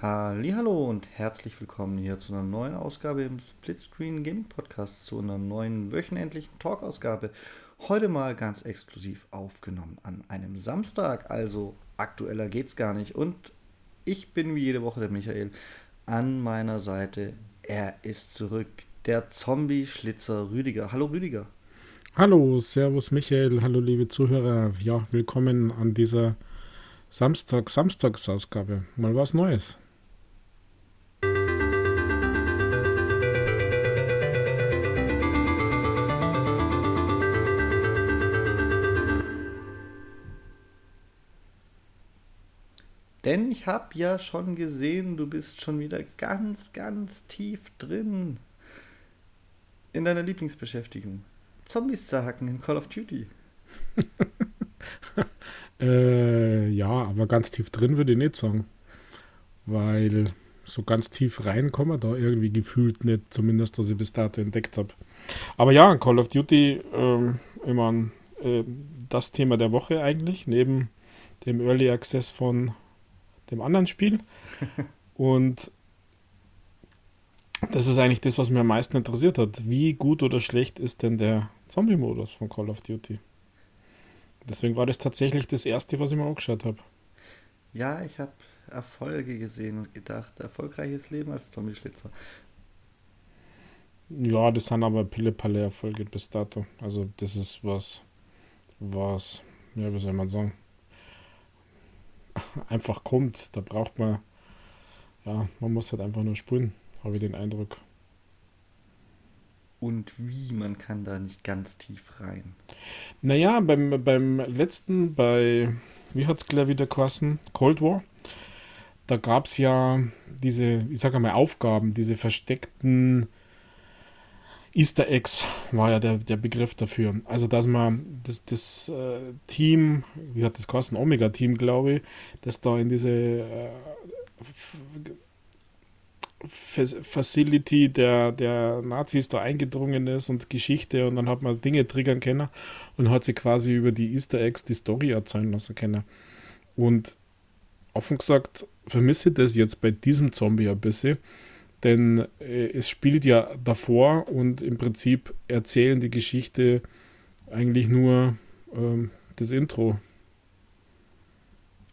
Hallo und herzlich willkommen hier zu einer neuen Ausgabe im Splitscreen Gaming Podcast, zu einer neuen wöchentlichen Talk-Ausgabe. Heute mal ganz exklusiv aufgenommen an einem Samstag, also aktueller geht's gar nicht. Und ich bin wie jede Woche der Michael an meiner Seite. Er ist zurück, der Zombie-Schlitzer Rüdiger. Hallo Rüdiger. Hallo, Servus Michael, hallo liebe Zuhörer. Ja, willkommen an dieser Samstag-Samstagsausgabe. Mal was Neues. Denn ich habe ja schon gesehen, du bist schon wieder ganz, ganz tief drin in deiner Lieblingsbeschäftigung. Zombies zerhacken in Call of Duty. äh, ja, aber ganz tief drin würde ich nicht sagen. Weil so ganz tief reinkommen da irgendwie gefühlt nicht, zumindest was ich bis dato entdeckt habe. Aber ja, Call of Duty, ähm, immer äh, das Thema der Woche eigentlich, neben dem Early Access von dem anderen Spiel. Und das ist eigentlich das, was mir am meisten interessiert hat. Wie gut oder schlecht ist denn der Zombie-Modus von Call of Duty? Deswegen war das tatsächlich das erste, was ich mir angeschaut habe. Ja, ich habe Erfolge gesehen und gedacht, erfolgreiches Leben als Zombie-Schlitzer. Ja, das sind aber Pille-Palle-Erfolge bis dato. Also das ist was, was, ja, wie soll man sagen, einfach kommt. Da braucht man, ja, man muss halt einfach nur spulen, habe ich den Eindruck. Und wie, man kann da nicht ganz tief rein. Naja, beim, beim letzten, bei, wie hat es gleich wieder geheißen, Cold War, da gab es ja diese, ich sage mal, Aufgaben, diese versteckten Easter Eggs war ja der, der Begriff dafür. Also, dass man das, das äh, Team, wie hat das geheißen, Omega-Team, glaube ich, das da in diese äh, Facility der, der Nazis da eingedrungen ist und Geschichte und dann hat man Dinge triggern können und hat sie quasi über die Easter Eggs die Story erzählen lassen können. Und offen gesagt, vermisse ich das jetzt bei diesem Zombie ein bisschen denn äh, es spielt ja davor und im Prinzip erzählen die Geschichte eigentlich nur ähm, das Intro.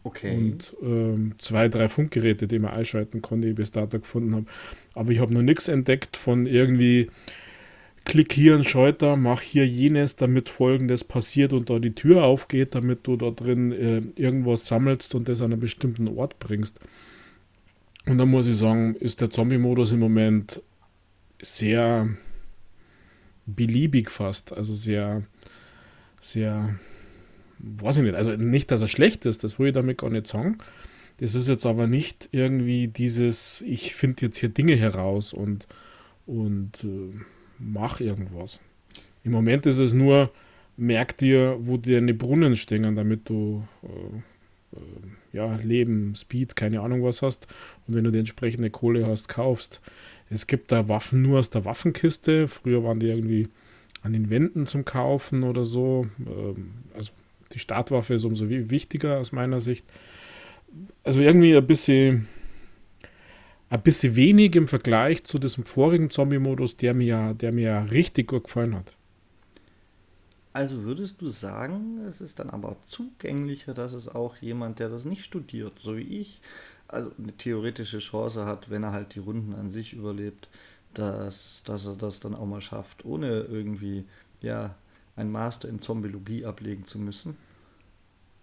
Okay. Und ähm, zwei, drei Funkgeräte, die man einschalten konnte, die ich bis dato gefunden habe. Aber ich habe noch nichts entdeckt von irgendwie klick hier einen Schalter, mach hier jenes, damit folgendes passiert und da die Tür aufgeht, damit du da drin äh, irgendwas sammelst und das an einen bestimmten Ort bringst. Und dann muss ich sagen, ist der Zombie-Modus im Moment sehr beliebig fast. Also sehr, sehr, weiß ich nicht. Also nicht, dass er schlecht ist, das will ich damit gar nicht sagen. Das ist jetzt aber nicht irgendwie dieses, ich finde jetzt hier Dinge heraus und, und äh, mach irgendwas. Im Moment ist es nur, merk dir, wo deine Brunnen stehen, damit du äh, ja, Leben, Speed, keine Ahnung was hast. Und wenn du die entsprechende Kohle hast, kaufst. Es gibt da Waffen nur aus der Waffenkiste. Früher waren die irgendwie an den Wänden zum Kaufen oder so. Ähm, also die Startwaffe ist umso wichtiger aus meiner Sicht. Also irgendwie ein bisschen, ein bisschen wenig im Vergleich zu diesem vorigen Zombie-Modus, der mir, der mir richtig gut gefallen hat. Also würdest du sagen, es ist dann aber zugänglicher, dass es auch jemand, der das nicht studiert, so wie ich, also eine theoretische Chance hat, wenn er halt die Runden an sich überlebt, dass, dass er das dann auch mal schafft, ohne irgendwie, ja, ein Master in Zombiologie ablegen zu müssen?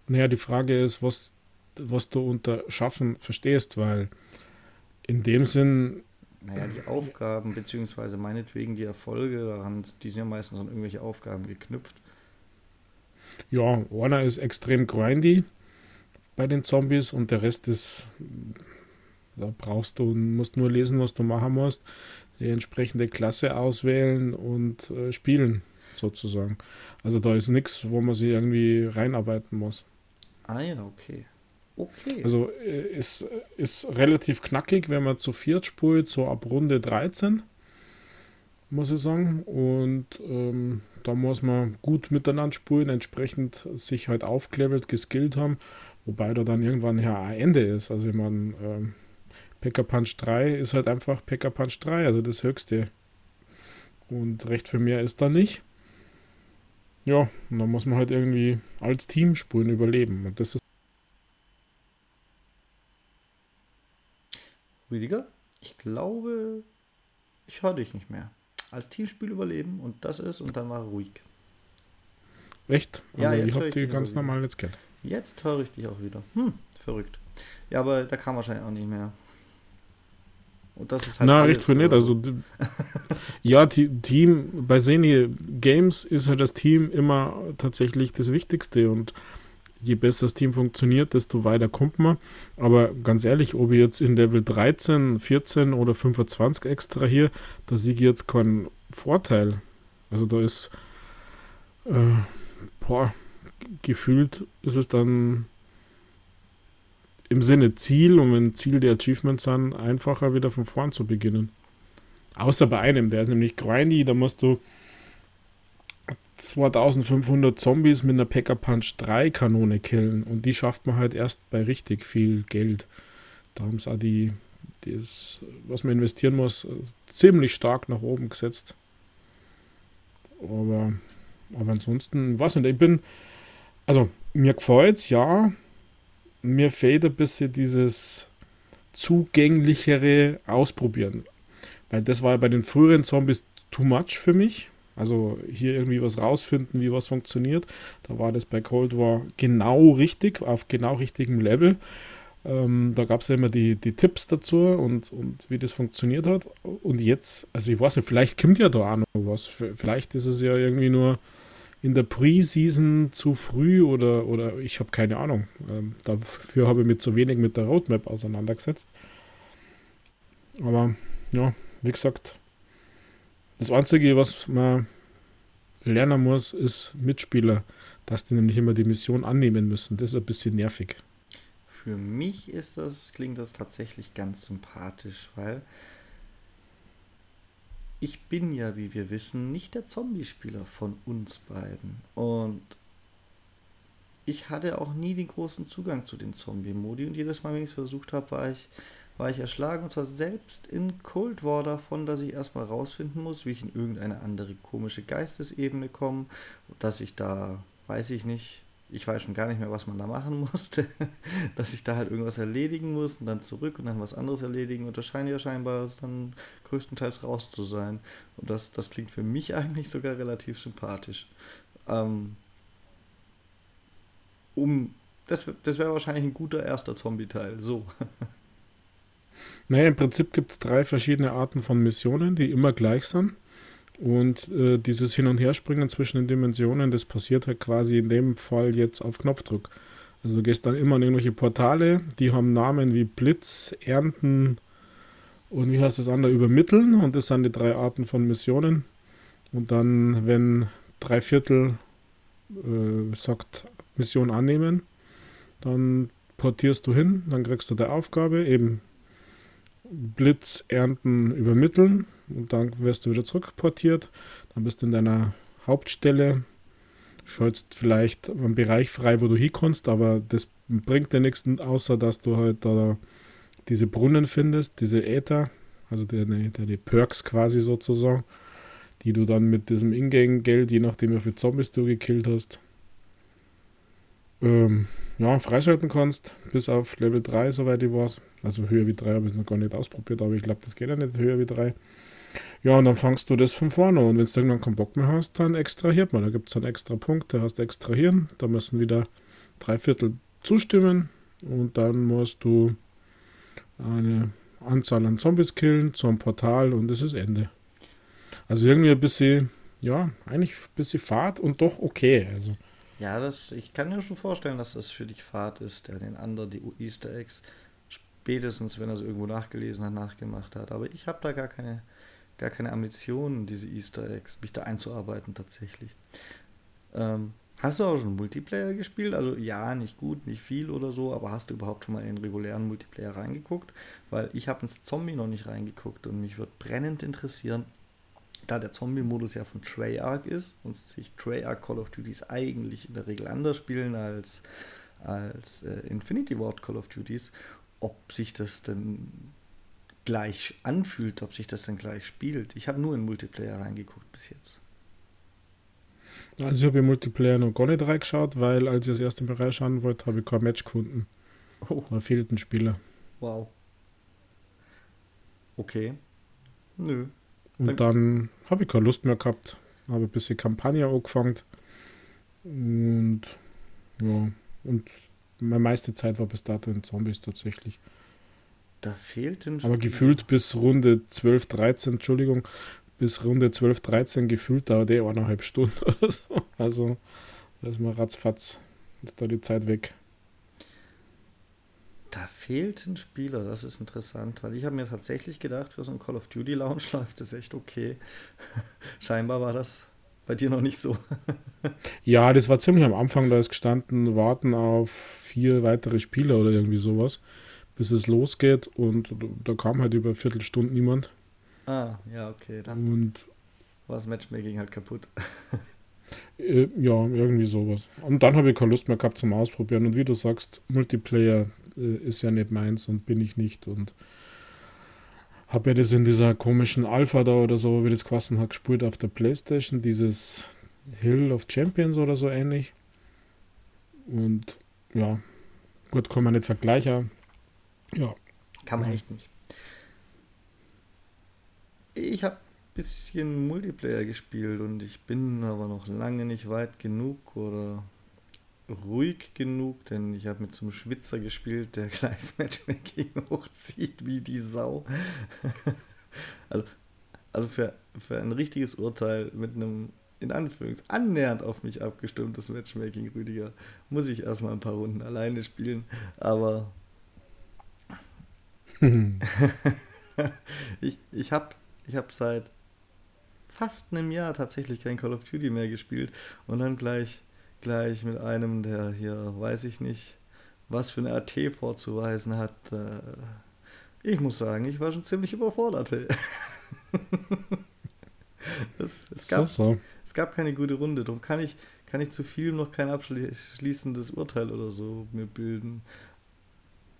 Naja, die Frage ist, was, was du unter Schaffen verstehst, weil in dem Sinn naja, die Aufgaben, beziehungsweise meinetwegen die Erfolge, daran, die sind ja meistens an irgendwelche Aufgaben geknüpft. Ja, einer ist extrem grindy bei den Zombies und der Rest ist, da brauchst du, musst nur lesen, was du machen musst, die entsprechende Klasse auswählen und äh, spielen, sozusagen. Also da ist nichts, wo man sich irgendwie reinarbeiten muss. Ah ja, okay. Okay. Also äh, ist, ist relativ knackig, wenn man zu viert spielt, so ab Runde 13, muss ich sagen. Und ähm, da muss man gut miteinander spielen, entsprechend sich halt aufgelevelt, geskillt haben, wobei da dann irgendwann ja ein Ende ist. Also ich meine, ähm, Packer Punch 3 ist halt einfach Packer Punch 3, also das höchste. Und recht für mehr ist da nicht. Ja, und dann muss man halt irgendwie als Team spulen überleben. Und das ist. Rüdiger, ich glaube, ich höre dich nicht mehr. Als Teamspiel überleben und das ist und dann war ruhig. Echt? Ja, Aber jetzt ich habe die ganz normal jetzt gehört. Jetzt höre ich dich auch wieder. Hm, verrückt. Ja, aber da kam wahrscheinlich auch nicht mehr. Und das ist halt. Na, recht für nicht. Also, ja, Te- Team, bei Seni Games ist halt das Team immer tatsächlich das Wichtigste und je besser das Team funktioniert, desto weiter kommt man. Aber ganz ehrlich, ob ich jetzt in Level 13, 14 oder 25 extra hier, da sehe ich jetzt keinen Vorteil. Also da ist, äh, boah, gefühlt ist es dann im Sinne Ziel und wenn Ziel die Achievements sind, einfacher wieder von vorn zu beginnen. Außer bei einem, der ist nämlich grindy, da musst du 2500 Zombies mit einer Packer Punch 3 Kanone killen und die schafft man halt erst bei richtig viel Geld. Da haben sie auch die, das, was man investieren muss, ziemlich stark nach oben gesetzt. Aber, aber ansonsten, was nicht, ich bin, also mir gefällt's, ja, mir fehlt ein bisschen dieses zugänglichere Ausprobieren. Weil das war ja bei den früheren Zombies too much für mich. Also hier irgendwie was rausfinden, wie was funktioniert. Da war das bei Cold War genau richtig, auf genau richtigem Level. Ähm, da gab es ja immer die, die Tipps dazu und, und wie das funktioniert hat. Und jetzt, also ich weiß nicht, vielleicht kommt ja da auch noch was. Vielleicht ist es ja irgendwie nur in der Preseason zu früh oder, oder ich habe keine Ahnung. Ähm, dafür habe ich mich zu wenig mit der Roadmap auseinandergesetzt. Aber ja, wie gesagt, das Einzige, was man lernen muss, ist Mitspieler, dass die nämlich immer die Mission annehmen müssen. Das ist ein bisschen nervig. Für mich ist das, klingt das tatsächlich ganz sympathisch, weil ich bin ja, wie wir wissen, nicht der Zombie-Spieler von uns beiden. Und ich hatte auch nie den großen Zugang zu den Zombie-Modi und jedes Mal, wenn ich es versucht habe, war ich, war ich erschlagen und zwar selbst in Cold War davon, dass ich erstmal rausfinden muss, wie ich in irgendeine andere komische Geistesebene komme, dass ich da, weiß ich nicht, ich weiß schon gar nicht mehr, was man da machen musste, dass ich da halt irgendwas erledigen muss und dann zurück und dann was anderes erledigen und das scheint ja scheinbar dann größtenteils raus zu sein. Und das, das klingt für mich eigentlich sogar relativ sympathisch. Ähm, um, das, das wäre wahrscheinlich ein guter erster Zombie-Teil, so. Naja, im Prinzip gibt es drei verschiedene Arten von Missionen, die immer gleich sind. Und äh, dieses Hin- und Herspringen zwischen den Dimensionen, das passiert halt quasi in dem Fall jetzt auf Knopfdruck. Also du gehst dann immer in irgendwelche Portale, die haben Namen wie Blitz, Ernten und wie heißt das andere, Übermitteln. Und das sind die drei Arten von Missionen. Und dann, wenn drei Viertel äh, sagt, Mission annehmen, dann portierst du hin, dann kriegst du die Aufgabe, eben Blitz, Ernten, Übermitteln und dann wirst du wieder zurückportiert. Dann bist du in deiner Hauptstelle, schaltest vielleicht einen Bereich frei, wo du hinkommst, aber das bringt dir nichts, außer dass du halt da diese Brunnen findest, diese Äther, also die, die, die Perks quasi sozusagen, die du dann mit diesem Ingame-Geld, je nachdem wie viele Zombies du gekillt hast, ähm, ja, freischalten kannst, bis auf Level 3, soweit ich weiß. Also höher wie 3 habe ich noch gar nicht ausprobiert, aber ich glaube, das geht ja nicht höher wie 3. Ja, und dann fangst du das von vorne an. und wenn du irgendwann keinen Bock mehr hast, dann extrahiert man. Da gibt es dann extra Punkte, hast extrahieren, da müssen wieder drei Viertel zustimmen und dann musst du eine Anzahl an Zombies killen zum Portal und das ist Ende. Also irgendwie ein bisschen, ja, eigentlich ein bisschen Fahrt und doch okay. Also Ja, das, ich kann mir schon vorstellen, dass das für dich Fahrt ist, der den anderen die Easter Eggs spätestens, wenn er es irgendwo nachgelesen hat, nachgemacht hat. Aber ich habe da gar keine, gar keine Ambitionen, diese Easter Eggs, mich da einzuarbeiten tatsächlich. Ähm, hast du auch schon Multiplayer gespielt? Also ja, nicht gut, nicht viel oder so, aber hast du überhaupt schon mal in den regulären Multiplayer reingeguckt? Weil ich habe ins Zombie noch nicht reingeguckt und mich würde brennend interessieren, da der Zombie-Modus ja von Treyarch ist und sich Treyarch Call of Duties eigentlich in der Regel anders spielen als, als äh, Infinity Ward Call of Duties, ob sich das denn gleich anfühlt, ob sich das dann gleich spielt. Ich habe nur in Multiplayer reingeguckt bis jetzt. Also ich habe im Multiplayer noch gar nicht reingeschaut, weil als ich das erste Mal reinschauen wollte, habe ich kein Match gefunden. Oh. Da fehlt ein Spieler. Wow. Okay. Nö. Und dann habe ich keine Lust mehr gehabt. Habe ein bisschen Kampagne angefangen. Und ja, und meine meiste Zeit war bis dato in Zombies tatsächlich. Da fehlt ein Aber gefühlt bis Runde 12, 13, Entschuldigung, bis Runde 12, 13 gefühlt dauert eh eineinhalb Stunden oder so. Also, da ist mal ratzfatz, ist da die Zeit weg. Da fehlt ein Spieler, das ist interessant, weil ich habe mir tatsächlich gedacht, für so ein Call of Duty Lounge läuft das echt okay. Scheinbar war das bei dir noch nicht so. ja, das war ziemlich am Anfang, da ist gestanden, warten auf vier weitere Spieler oder irgendwie sowas, bis es losgeht und da kam halt über Viertelstunde niemand. Ah, ja, okay, dann Und war das Matchmaking halt kaputt. äh, ja, irgendwie sowas. Und dann habe ich keine Lust mehr gehabt zum Ausprobieren. Und wie du sagst, Multiplayer äh, ist ja nicht meins und bin ich nicht. Und habe ja das in dieser komischen Alpha da oder so, wie das Quassen hat, gespielt auf der Playstation, dieses Hill of Champions oder so ähnlich. Und ja, gut, kann man nicht vergleichen. Ja. Kann man echt nicht. Ich habe ein bisschen Multiplayer gespielt und ich bin aber noch lange nicht weit genug oder ruhig genug, denn ich habe mit so einem Schwitzer gespielt, der gleich Matchmaking hochzieht wie die Sau. also, also für, für ein richtiges Urteil mit einem in Anführungszeichen annähernd auf mich abgestimmtes Matchmaking, Rüdiger, muss ich erstmal ein paar Runden alleine spielen, aber ich, ich habe ich hab seit fast einem Jahr tatsächlich kein Call of Duty mehr gespielt und dann gleich gleich mit einem, der hier, weiß ich nicht, was für eine AT vorzuweisen hat. Äh, ich muss sagen, ich war schon ziemlich überfordert. es, es, gab, so, so. es gab keine gute Runde, darum kann ich, kann ich zu viel noch kein abschließendes Urteil oder so mir bilden.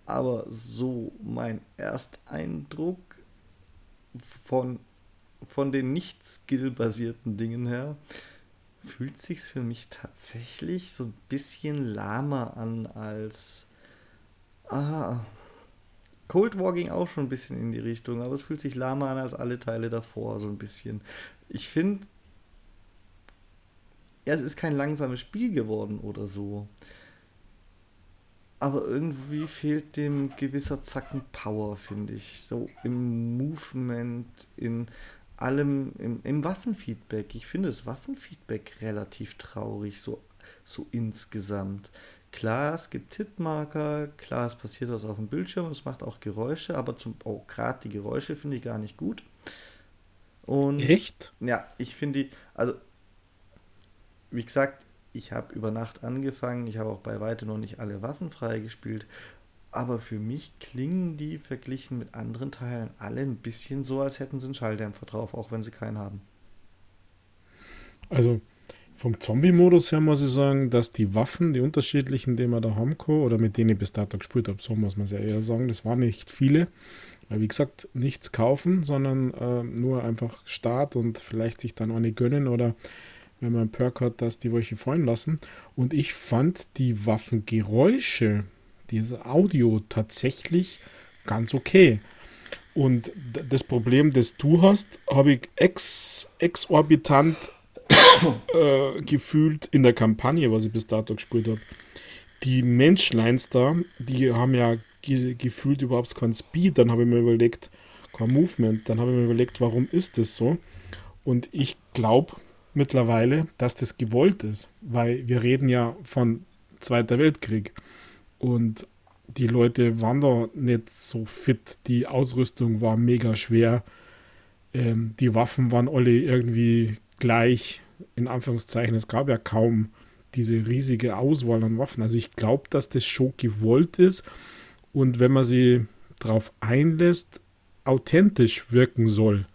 Aber so mein Ersteindruck von, von den nicht skill-basierten Dingen her, fühlt sich für mich tatsächlich so ein bisschen lahmer an als ah, Cold War ging auch schon ein bisschen in die Richtung, aber es fühlt sich lahmer an als alle Teile davor, so ein bisschen. Ich finde, ja, es ist kein langsames Spiel geworden oder so. Aber irgendwie fehlt dem gewisser Zacken Power, finde ich. So im Movement, in allem im, im Waffenfeedback. Ich finde das Waffenfeedback relativ traurig, so, so insgesamt. Klar, es gibt Hitmarker, klar, es passiert was auf dem Bildschirm, es macht auch Geräusche, aber zum, oh, gerade die Geräusche finde ich gar nicht gut. Und Echt? Ja, ich finde die, also wie gesagt, ich habe über Nacht angefangen, ich habe auch bei weitem noch nicht alle Waffen freigespielt, aber für mich klingen die verglichen mit anderen Teilen alle ein bisschen so, als hätten sie einen Schalldämpfer drauf, auch wenn sie keinen haben. Also vom Zombie-Modus her muss ich sagen, dass die Waffen, die unterschiedlichen, die man da haben kann, oder mit denen ich bis dato gespielt habe, so muss man es ja eher sagen, das waren nicht viele. Weil wie gesagt, nichts kaufen, sondern äh, nur einfach Start und vielleicht sich dann eine gönnen oder wenn man einen Perk hat, dass die welche fallen lassen. Und ich fand die Waffengeräusche dieses Audio tatsächlich ganz okay. Und das Problem, das du hast, habe ich ex, exorbitant äh, gefühlt in der Kampagne, was ich bis dato gespielt habe. Die Menschleins da, die haben ja ge gefühlt überhaupt keinen Speed. Dann habe ich mir überlegt, kein Movement. Dann habe ich mir überlegt, warum ist das so? Und ich glaube mittlerweile, dass das gewollt ist, weil wir reden ja von Zweiter Weltkrieg. Und die Leute waren da nicht so fit. Die Ausrüstung war mega schwer. Ähm, die Waffen waren alle irgendwie gleich, in Anführungszeichen. Es gab ja kaum diese riesige Auswahl an Waffen. Also ich glaube, dass das schon gewollt ist und wenn man sie darauf einlässt, authentisch wirken soll.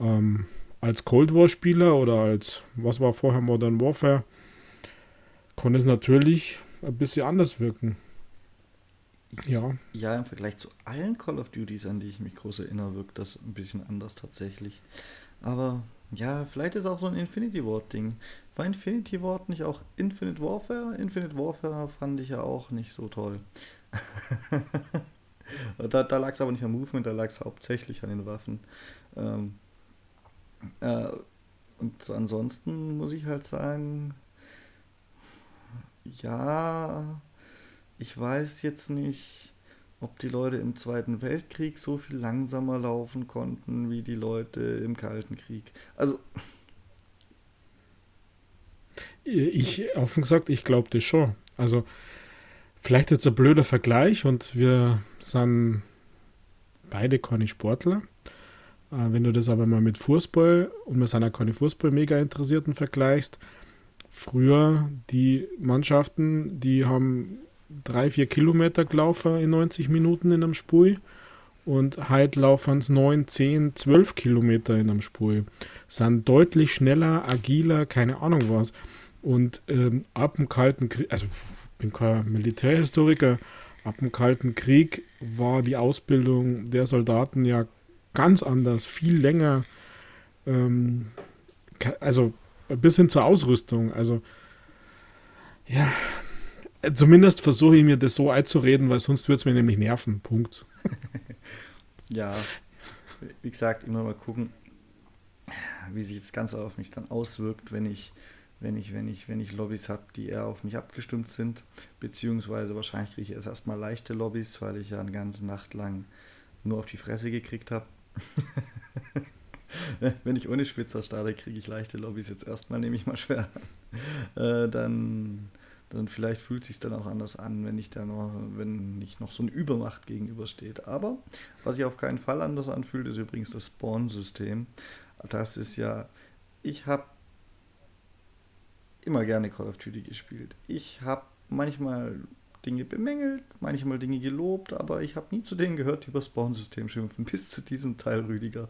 Ähm, als Cold War-Spieler oder als, was war vorher Modern Warfare, konnte es natürlich ein bisschen anders wirken. Ja. Ja, im Vergleich zu allen Call of Duties, an die ich mich groß erinnere, wirkt das ein bisschen anders tatsächlich. Aber ja, vielleicht ist auch so ein Infinity Ward-Ding. War Infinity Ward nicht auch Infinite Warfare? Infinite Warfare fand ich ja auch nicht so toll. da da lag es aber nicht am Movement, da lag es hauptsächlich an den Waffen. Ähm, äh, und ansonsten muss ich halt sagen, ja, ich weiß jetzt nicht, ob die Leute im Zweiten Weltkrieg so viel langsamer laufen konnten wie die Leute im Kalten Krieg. Also. Ich, offen gesagt, ich glaube das schon. Also, vielleicht jetzt ein blöder Vergleich und wir sind beide keine Sportler. Äh, wenn du das aber mal mit Fußball und wir sind ja keine Fußball-Mega-Interessierten vergleichst, früher die Mannschaften, die haben drei, vier Kilometer gelaufen in 90 Minuten in einem Spui und heute laufen es 9, 10, 12 Kilometer in einem Spui. Sind deutlich schneller, agiler, keine Ahnung was. Und ähm, ab dem Kalten Krieg, also ich bin kein Militärhistoriker, ab dem Kalten Krieg war die Ausbildung der Soldaten ja ganz anders, viel länger. Ähm, also bis hin zur Ausrüstung. Also ja, Zumindest versuche ich mir das so einzureden, weil sonst würde es mir nämlich nerven. Punkt. ja, wie gesagt, immer mal gucken, wie sich das Ganze auf mich dann auswirkt, wenn ich, wenn ich, wenn ich, wenn ich Lobbys habe, die eher auf mich abgestimmt sind. Beziehungsweise wahrscheinlich kriege ich erst erstmal leichte Lobbys, weil ich ja eine ganze Nacht lang nur auf die Fresse gekriegt habe. wenn ich ohne Spitzer starte, kriege ich leichte Lobbys jetzt erstmal, nehme ich mal schwer. Äh, dann dann vielleicht fühlt es sich dann auch anders an, wenn ich da noch, wenn nicht noch so eine Übermacht gegenübersteht. Aber was sich auf keinen Fall anders anfühlt, ist übrigens das Spawn-System. Das ist ja, ich habe immer gerne Call of Duty gespielt. Ich habe manchmal Dinge bemängelt, manchmal Dinge gelobt, aber ich habe nie zu denen gehört, die über Spawn-System schimpfen, bis zu diesem Teil, Rüdiger.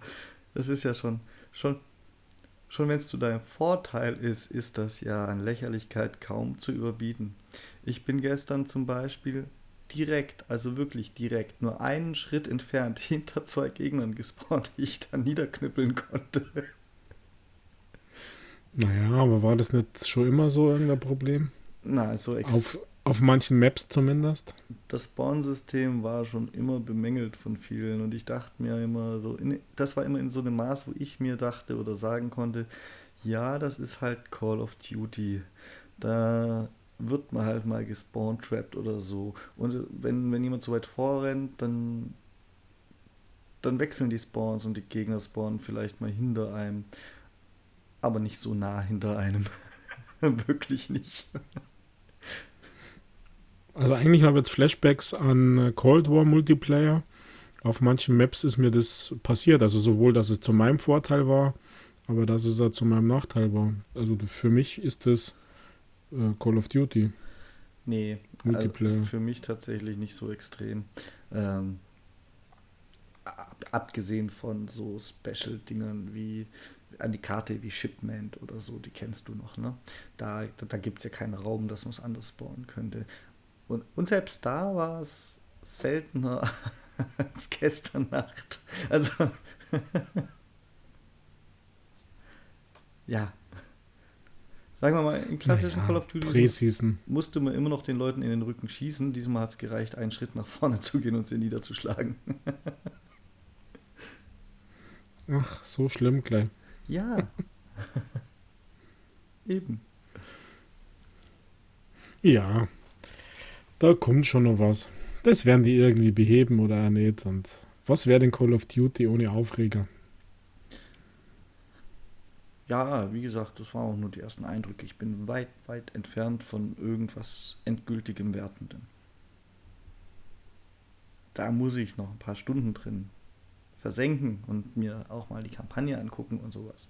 Das ist ja schon, schon Schon wenn es zu deinem Vorteil ist, ist das ja an Lächerlichkeit kaum zu überbieten. Ich bin gestern zum Beispiel direkt, also wirklich direkt, nur einen Schritt entfernt hinter zwei Gegnern gespawnt, die ich dann niederknüppeln konnte. Naja, aber war das nicht schon immer so irgendein Problem? Na, also auf, auf manchen Maps zumindest. Das Spawn-System war schon immer bemängelt von vielen und ich dachte mir immer so, in, das war immer in so einem Maß, wo ich mir dachte oder sagen konnte, ja, das ist halt Call of Duty. Da wird man halt mal gespawn-trapped oder so. Und wenn, wenn jemand so weit vorrennt, dann, dann wechseln die Spawns und die Gegner spawnen vielleicht mal hinter einem. Aber nicht so nah hinter einem. Wirklich nicht. Also eigentlich habe ich jetzt Flashbacks an äh, Cold War Multiplayer. Auf manchen Maps ist mir das passiert. Also sowohl, dass es zu meinem Vorteil war, aber dass es auch zu meinem Nachteil war. Also für mich ist das äh, Call of Duty. Nee, Multiplayer. Also für mich tatsächlich nicht so extrem. Ähm, ab, abgesehen von so Special-Dingern wie an die Karte wie Shipment oder so, die kennst du noch, ne? Da, da, da gibt es ja keinen Raum, dass man es anders bauen könnte. Und, und selbst da war es seltener als gestern Nacht. Also, ja. Sagen wir mal, in klassischen naja, Call of Duty musste man immer noch den Leuten in den Rücken schießen. Diesmal hat es gereicht, einen Schritt nach vorne zu gehen und sie niederzuschlagen. Ach, so schlimm gleich. Ja. Eben. Ja, da kommt schon noch was. Das werden die irgendwie beheben oder auch nicht. Und was wäre denn Call of Duty ohne Aufreger? Ja, wie gesagt, das waren auch nur die ersten Eindrücke. Ich bin weit, weit entfernt von irgendwas endgültigem Wertenden. Da muss ich noch ein paar Stunden drin versenken und mir auch mal die Kampagne angucken und sowas.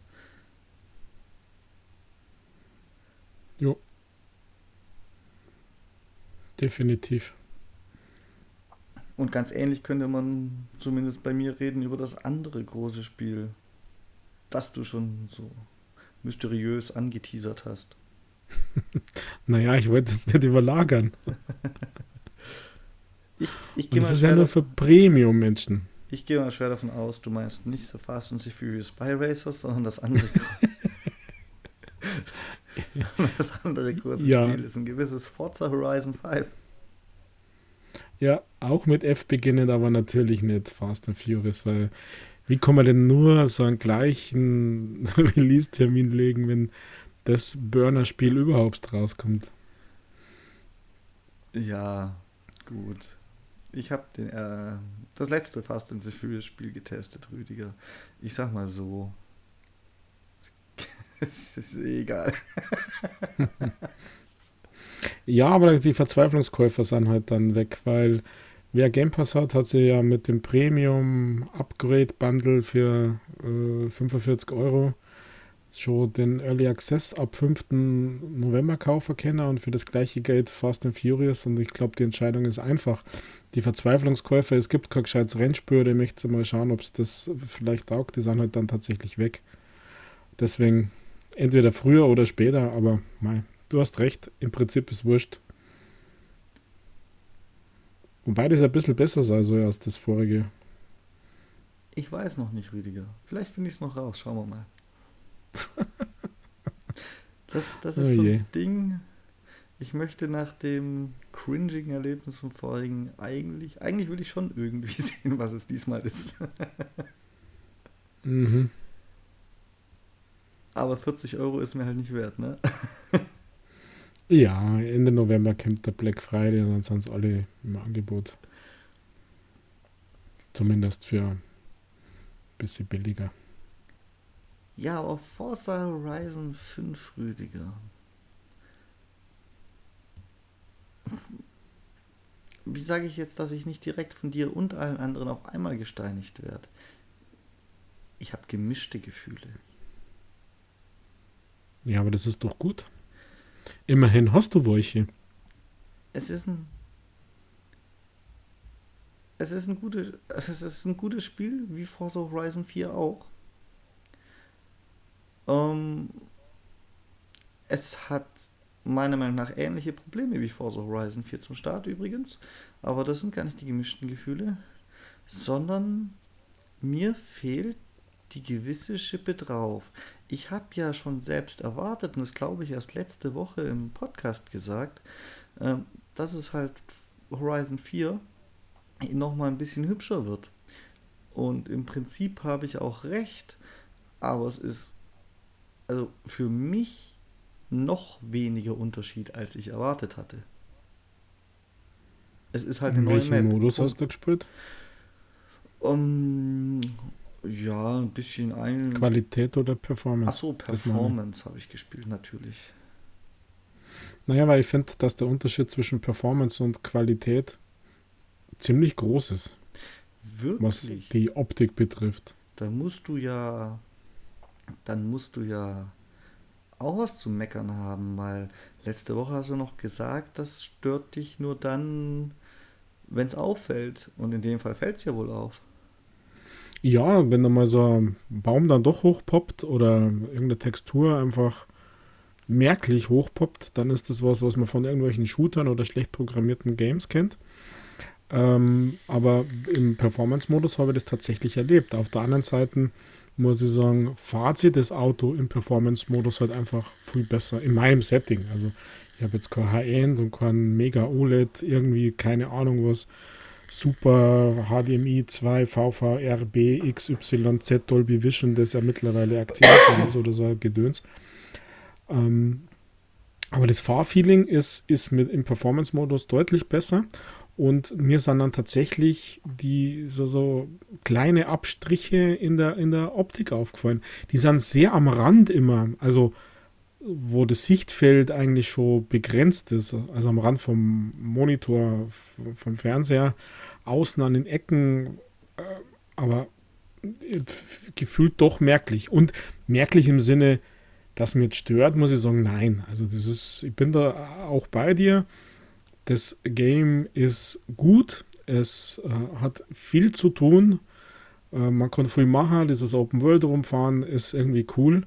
Jo. Definitiv. Und ganz ähnlich könnte man zumindest bei mir reden über das andere große Spiel, das du schon so mysteriös angeteasert hast. naja, ich wollte es nicht überlagern. Ich, ich das ist ja nur für Premium-Menschen. Ich gehe mal schwer davon aus, du meinst nicht so Fast and the Furious Spy Racers, sondern das andere. das andere große Ja. Spiel ist ein gewisses Forza Horizon 5. Ja, auch mit F beginnend, aber natürlich nicht Fast and Furious, weil wie kann man denn nur so einen gleichen Release-Termin legen, wenn das Burner-Spiel überhaupt rauskommt? Ja, gut. Ich habe äh, das letzte Fast and Furious Spiel getestet, Rüdiger. Ich sag mal so. Es ist eh egal. Ja, aber die Verzweiflungskäufer sind halt dann weg, weil wer Game Pass hat, hat sie ja mit dem Premium Upgrade Bundle für äh, 45 Euro schon den Early Access ab 5. November kaufen können und für das gleiche Geld Fast and Furious und ich glaube, die Entscheidung ist einfach. Die Verzweiflungskäufer, es gibt kein gescheites Rennspür, der möchte mal schauen, ob es das vielleicht taugt, die sind halt dann tatsächlich weg. Deswegen entweder früher oder später, aber mei, du hast recht, im Prinzip ist wurscht. Wobei das ein bisschen besser sei so als das vorige. Ich weiß noch nicht, Rüdiger. Vielleicht finde ich es noch raus. Schauen wir mal. Das, das ist Oh so ein Ding. Ich möchte nach dem cringigen Erlebnis vom vorigen eigentlich, eigentlich will ich schon irgendwie sehen, was es diesmal ist. Mhm. Aber 40 Euro ist mir halt nicht wert, ne? Ja, Ende November kommt der Black Friday und dann sind es alle im Angebot. Zumindest für ein bisschen billiger. Ja, aber Forza Horizon 5, Rüdiger. Wie sage ich jetzt, dass ich nicht direkt von dir und allen anderen auf einmal gesteinigt werde? Ich habe gemischte Gefühle. Ja, aber das ist doch gut. Immerhin hast du welche. Es ist ein. Es ist ein gutes, es ist ein gutes Spiel, wie Forza Horizon 4 auch. Ähm, es hat meiner Meinung nach ähnliche Probleme wie Forza Horizon 4 zum Start übrigens. Aber das sind gar nicht die gemischten Gefühle, sondern mir fehlt die gewisse Schippe drauf. Ich habe ja schon selbst erwartet, und das glaube ich erst letzte Woche im Podcast gesagt, ähm, dass es halt Horizon 4 nochmal ein bisschen hübscher wird. Und im Prinzip habe ich auch recht, aber es ist also für mich noch weniger Unterschied, als ich erwartet hatte. Es ist halt eine In neue welchem Map. Modus Und, hast du gespielt? um, ja, ein bisschen ein. Qualität oder Performance? Achso. Performance habe ich gespielt, natürlich. Naja, weil ich finde, dass der Unterschied zwischen Performance und Qualität ziemlich groß ist, was Wirklich? die Optik betrifft. dann musst du ja, dann musst du ja auch was zu meckern haben, weil letzte Woche hast du noch gesagt, das stört dich nur dann, wenn es auffällt. Und in dem Fall fällt es ja wohl auf. Ja, wenn da mal so ein Baum dann doch hochpoppt oder irgendeine Textur einfach merklich hochpoppt, dann ist das was, was man von irgendwelchen Shootern oder schlecht programmierten Games kennt. Ähm, aber im Performance-Modus habe ich das tatsächlich erlebt. Auf der anderen Seite muss ich sagen, Fazit das Auto im Performance-Modus halt einfach viel besser in meinem Setting. Also ich habe jetzt kein HN und kein Mega OLED, irgendwie keine Ahnung was. Super HDMI 2 VVRB XYZ Dolby Vision, das ja mittlerweile aktiv ist oder so Gedöns. Ähm, aber das Fahrfeeling ist, ist mit im Performance-Modus deutlich besser. Und mir sind dann tatsächlich die so, so kleine Abstriche in der, in der Optik aufgefallen. Die sind sehr am Rand immer. Also wo das Sichtfeld eigentlich schon begrenzt ist, also am Rand vom Monitor, vom Fernseher, außen an den Ecken, äh, aber gefühlt doch merklich. Und merklich im Sinne, dass mir jetzt stört, muss ich sagen, nein. Also das ist, ich bin da auch bei dir. Das Game ist gut, es äh, hat viel zu tun, äh, man kann viel machen, dieses Open World rumfahren ist irgendwie cool.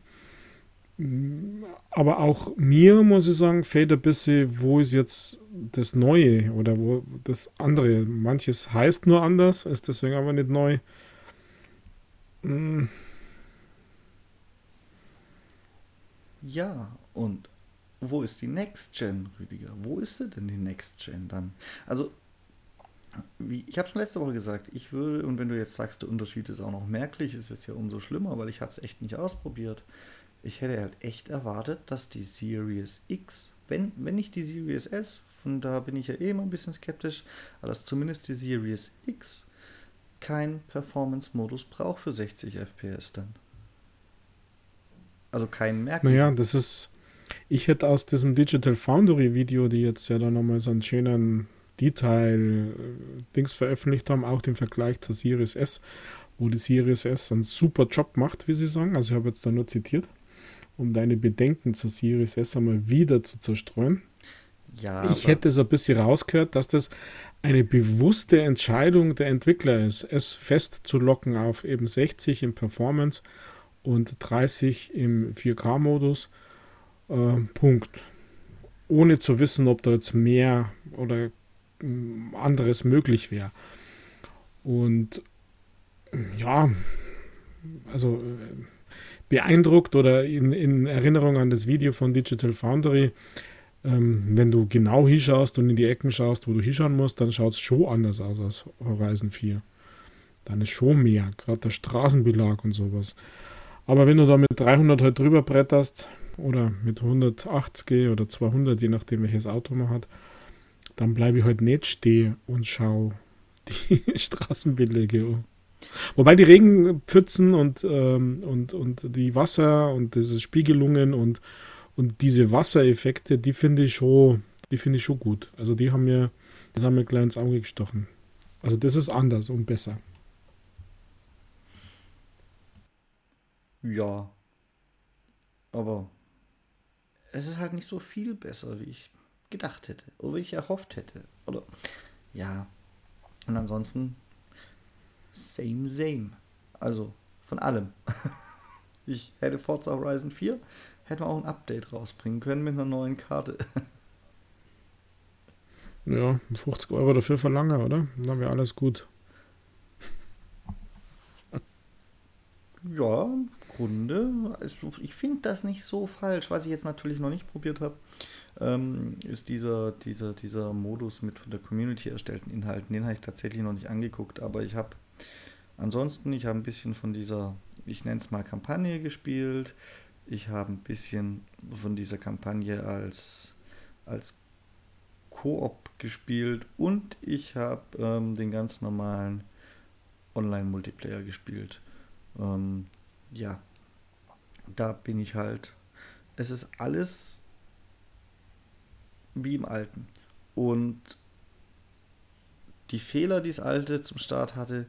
Aber auch mir, muss ich sagen, fehlt ein bisschen, wo ist jetzt das Neue oder wo das andere. Manches heißt nur anders, ist deswegen aber nicht neu. Hm. Ja, und wo ist die Next Gen, Rüdiger? Wo ist denn die Next Gen dann? Also, wie, ich habe schon letzte Woche gesagt, ich würde, und wenn du jetzt sagst, der Unterschied ist auch noch merklich, ist es ja umso schlimmer, weil ich habe es echt nicht ausprobiert. Ich hätte halt echt erwartet, dass die Series X, wenn, wenn nicht die Series S, von da bin ich ja eh immer ein bisschen skeptisch, aber dass zumindest die Series X keinen Performance-Modus braucht für 60 FPS dann. Also keinen merken. Naja, das ist. Ich hätte aus diesem Digital Foundry Video, die jetzt ja da nochmal so einen schönen Detail-Dings veröffentlicht haben, auch den Vergleich zur Series S, wo die Series S einen super Job macht, wie sie sagen. Also ich habe jetzt da nur zitiert, um deine Bedenken zur Series S einmal wieder zu zerstreuen. Ja, ich hätte so ein bisschen rausgehört, dass das eine bewusste Entscheidung der Entwickler ist, es festzulocken auf eben 60 im Performance und 30 im 4K-Modus. Äh, Punkt. Ohne zu wissen, ob da jetzt mehr oder äh, anderes möglich wäre. Und ja, also äh, beeindruckt oder in, in, Erinnerung an das Video von Digital Foundry, ähm, wenn du genau hinschaust und in die Ecken schaust, wo du hinschauen musst, dann schaut es schon anders aus als Horizon 4. Dann ist schon mehr, gerade der Straßenbelag und sowas. Aber wenn du da mit 300 halt drüber bretterst oder mit 180 oder 200, je nachdem welches Auto man hat, dann bleibe ich halt nicht stehen und schaue die Straßenbelege an. Wobei die Regenpfützen und, ähm, und, und die Wasser und diese Spiegelungen und, und diese Wassereffekte, die finde ich schon, ich schon gut. Also die haben mir, das haben mir gleich ins Auge gestochen. Also das ist anders und besser. Ja. Aber es ist halt nicht so viel besser, wie ich gedacht hätte. Oder wie ich erhofft hätte. Oder ja. Und ansonsten same, same. Also von allem. ich hätte Forza Horizon 4, hätte man auch ein Update rausbringen können mit einer neuen Karte. ja, 50 Euro dafür verlangen, oder? Dann wäre alles gut. Ja, im Grunde. Also ich finde das nicht so falsch. Was ich jetzt natürlich noch nicht probiert habe, ähm, ist dieser, dieser, dieser Modus mit von der Community erstellten Inhalten. Den habe ich tatsächlich noch nicht angeguckt, aber ich habe ansonsten, ich habe ein bisschen von dieser, ich nenne es mal Kampagne gespielt. Ich habe ein bisschen von dieser Kampagne als, als Koop gespielt und ich habe ähm, den ganz normalen Online-Multiplayer gespielt. Ähm, ja, da bin ich halt. Es ist alles wie im Alten. Und die Fehler, die das Alte zum Start hatte,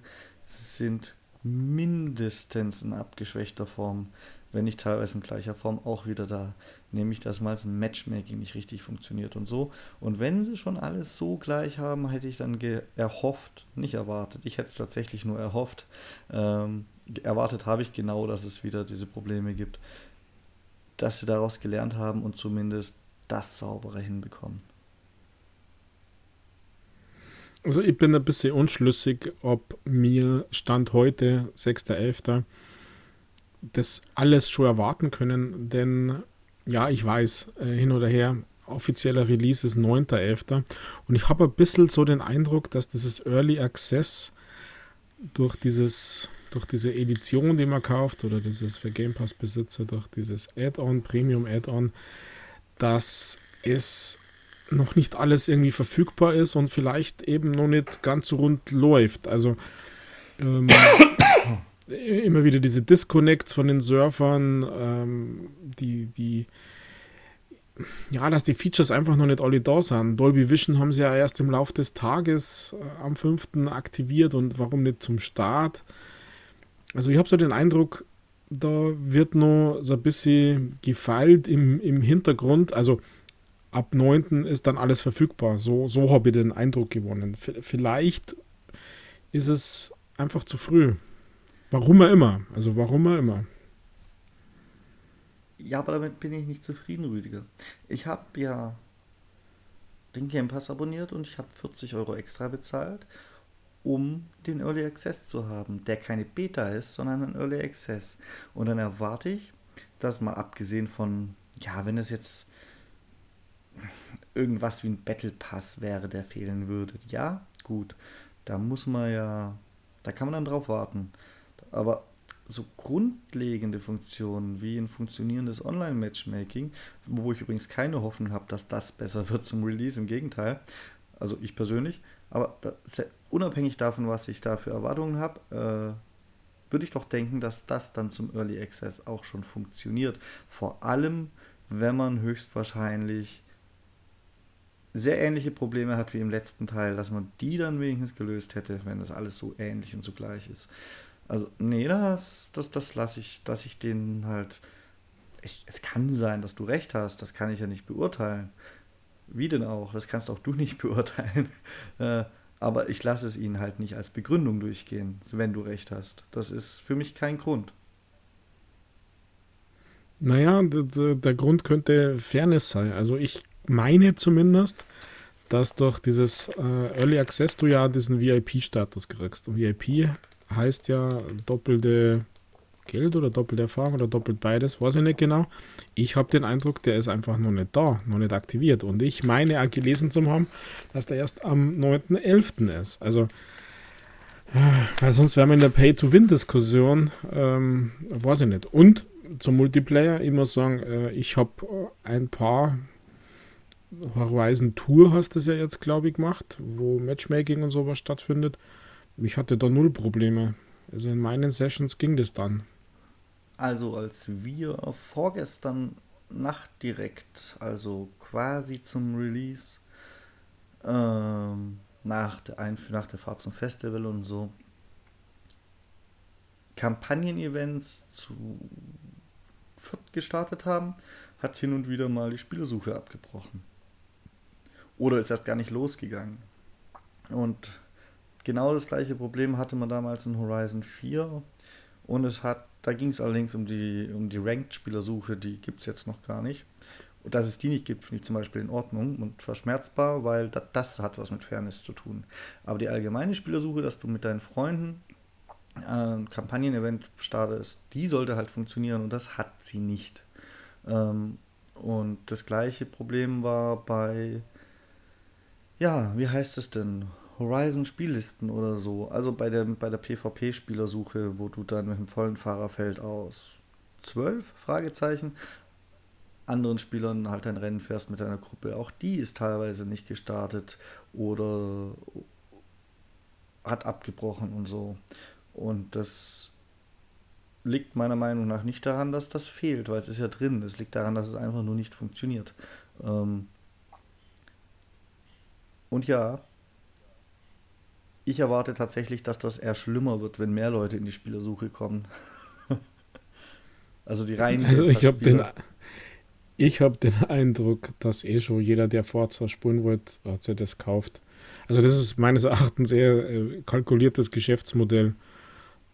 sind mindestens in abgeschwächter Form, wenn nicht teilweise in gleicher Form auch wieder da. Nämlich, dass mal das Matchmaking nicht richtig funktioniert und so. Und wenn sie schon alles so gleich haben, hätte ich dann erhofft, nicht erwartet, ich hätte es tatsächlich nur erhofft, ähm, erwartet habe ich genau, dass es wieder diese Probleme gibt, dass sie daraus gelernt haben und zumindest das saubere hinbekommen. Also ich bin ein bisschen unschlüssig, ob mir Stand heute, 6.11., das alles schon erwarten können, denn ja, ich weiß, äh, hin oder her, offizieller Release ist 9.11. Und ich habe ein bisschen so den Eindruck, dass dieses Early Access durch dieses durch diese Edition, die man kauft, oder dieses für Game Pass Besitzer, durch dieses Add-on, Premium Add-on, dass es noch nicht alles irgendwie verfügbar ist und vielleicht eben noch nicht ganz so rund läuft. Also ähm, immer wieder diese Disconnects von den Surfern, ähm, die, die ja, dass die Features einfach noch nicht alle da sind. Dolby Vision haben sie ja erst im Laufe des Tages äh, am 5. aktiviert und warum nicht zum Start? Also ich habe so den Eindruck, da wird noch so ein bisschen gefeilt im, im Hintergrund. Also ab 9. ist dann alles verfügbar. So, so habe ich den Eindruck gewonnen. V vielleicht ist es einfach zu früh. Warum er immer. Also warum er immer. Ja, aber damit bin ich nicht zufrieden, Rüdiger. Ich habe ja den Game Pass abonniert und ich habe 40 Euro extra bezahlt, um den Early Access zu haben, der keine Beta ist, sondern ein Early Access. Und dann erwarte ich, dass mal abgesehen von, ja, wenn es jetzt irgendwas wie ein Battle Pass wäre, der fehlen würde, ja, gut, da muss man ja, da kann man dann drauf warten. Aber so grundlegende Funktionen wie ein funktionierendes Online-Matchmaking, wo ich übrigens keine Hoffnung habe, dass das besser wird zum Release, im Gegenteil, also ich persönlich, aber unabhängig davon, was ich da für Erwartungen habe, äh, würde ich doch denken, dass das dann zum Early Access auch schon funktioniert. Vor allem, wenn man höchstwahrscheinlich sehr ähnliche Probleme hat wie im letzten Teil, dass man die dann wenigstens gelöst hätte, wenn das alles so ähnlich und so gleich ist. Also, nee, das, das, das lasse ich, dass ich den halt. Ich, es kann sein, dass du recht hast, das kann ich ja nicht beurteilen. Wie denn auch? Das kannst auch du nicht beurteilen. Äh, aber ich lasse es ihnen halt nicht als Begründung durchgehen, wenn du recht hast. Das ist für mich kein Grund. Naja, der, der Grund könnte Fairness sein. Also ich meine zumindest, dass durch dieses äh, Early Access du ja diesen VIP-Status kriegst. Und VIP heißt ja doppelte Geld oder doppelte Erfahrung oder doppelt beides, weiß ich nicht genau. Ich habe den Eindruck, der ist einfach noch nicht da, noch nicht aktiviert. Und ich meine auch gelesen zu haben, dass der erst am 9.11. ist. Also, äh, weil sonst wären wir in der Pay-to-Win-Diskussion, ähm, weiß ich nicht. Und zum Multiplayer, ich muss sagen, äh, ich habe ein paar Horizon Tour hast du es ja jetzt, glaube ich, gemacht, wo Matchmaking und sowas stattfindet. Ich hatte da null Probleme. Also in meinen Sessions ging das dann. Also als wir vorgestern Nacht direkt, also quasi zum Release, ähm, nach, der Einf nach der Fahrt zum Festival und so, Kampagnen-Events zu gestartet haben, hat hin und wieder mal die Spielsuche abgebrochen. Oder ist erst gar nicht losgegangen. Und genau das gleiche Problem hatte man damals in Horizon 4. Und es hat, da ging es allerdings um die, um die Ranked-Spielersuche, die gibt es jetzt noch gar nicht. Und dass es die nicht gibt, finde ich zum Beispiel in Ordnung und verschmerzbar, weil das, das hat was mit Fairness zu tun. Aber die allgemeine Spielersuche, dass du mit deinen Freunden ein äh, Kampagnen-Event startest, die sollte halt funktionieren und das hat sie nicht. Ähm, und das gleiche Problem war bei, ja, wie heißt es denn? Horizon Spiellisten oder so. Also bei der, bei der PvP-Spielersuche, wo du dann mit dem vollen Fahrerfeld aus zwölf Fragezeichen anderen Spielern halt ein Rennen fährst mit deiner Gruppe. Auch die ist teilweise nicht gestartet oder hat abgebrochen und so. Und das liegt meiner Meinung nach nicht daran, dass das fehlt, weil es ist ja drin. Es liegt daran, dass es einfach nur nicht funktioniert. Ähm und ja, ich erwarte tatsächlich, dass das eher schlimmer wird, wenn mehr Leute in die Spielersuche kommen. also die reinen. Also ich habe den, ich habe den Eindruck, dass eh schon jeder, der Forza spielen wollte, hat sich das kauft. Also das ist meines Erachtens eher äh, kalkuliertes Geschäftsmodell,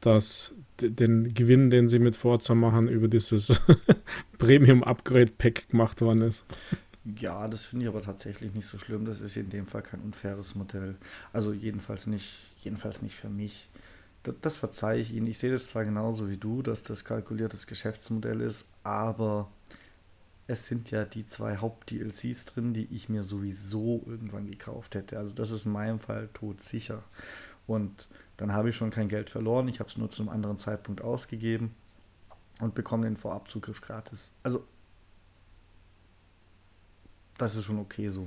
dass den Gewinn, den sie mit Forza machen, über dieses Premium Upgrade Pack gemacht worden ist. Ja, das finde ich aber tatsächlich nicht so schlimm. Das ist in dem Fall kein unfaires Modell. Also jedenfalls nicht, jedenfalls nicht für mich. Das, das verzeihe ich Ihnen. Ich sehe das zwar genauso wie du, dass das kalkuliertes Geschäftsmodell ist, aber es sind ja die zwei Haupt-DLCs drin, die ich mir sowieso irgendwann gekauft hätte. Also das ist in meinem Fall todsicher. Und dann habe ich schon kein Geld verloren. Ich habe es nur zu einem anderen Zeitpunkt ausgegeben und bekomme den Vorabzugriff gratis. Also das ist schon okay so.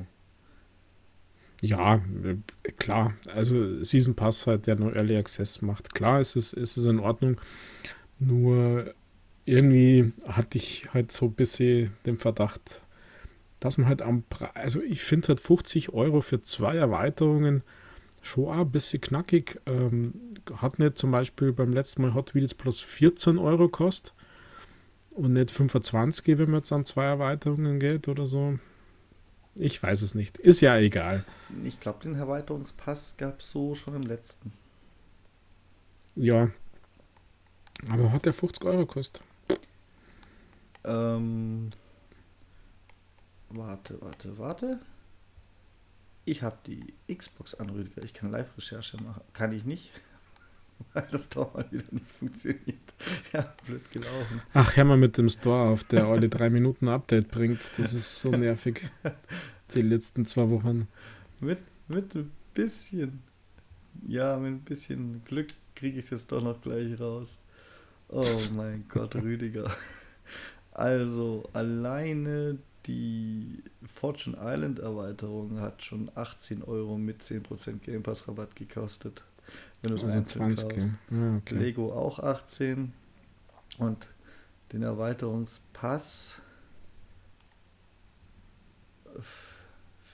Ja, äh, klar. Also Season Pass halt, der nur Early Access macht. Klar ist es, ist es in Ordnung. Nur irgendwie hatte ich halt so ein bisschen den Verdacht, dass man halt am Preis, also ich finde halt 50 Euro für zwei Erweiterungen schon ein bisschen knackig. Ähm, hat nicht zum Beispiel beim letzten Mal Hot Wheels plus 14 Euro kostet und nicht 25, wenn man jetzt an zwei Erweiterungen geht oder so. Ich weiß es nicht. Ist ja egal. Ich glaube, den Erweiterungspass gab es so schon im letzten. Ja. Aber hat der 50 Euro gekostet? Ähm, warte, warte, warte. Ich habe die Xbox an, Rüdiger. Ich kann Live-Recherche machen. Kann ich nicht, weil das Tor mal wieder nicht funktioniert. Ja, blöd gelaufen. Ach, hör mal mit dem Store auf, der alle drei Minuten Update bringt. Das ist so nervig. Die letzten zwei Wochen. Mit, mit ein bisschen, ja, mit ein bisschen Glück kriege ich das doch noch gleich raus. Oh mein Gott, Rüdiger. Also, alleine die Fortune Island Erweiterung hat schon 18 Euro mit 10% Game Pass Rabatt gekostet. Wenn du es Also einzeln 20. kaufst. Ja, okay. Lego auch 18 und den Erweiterungspass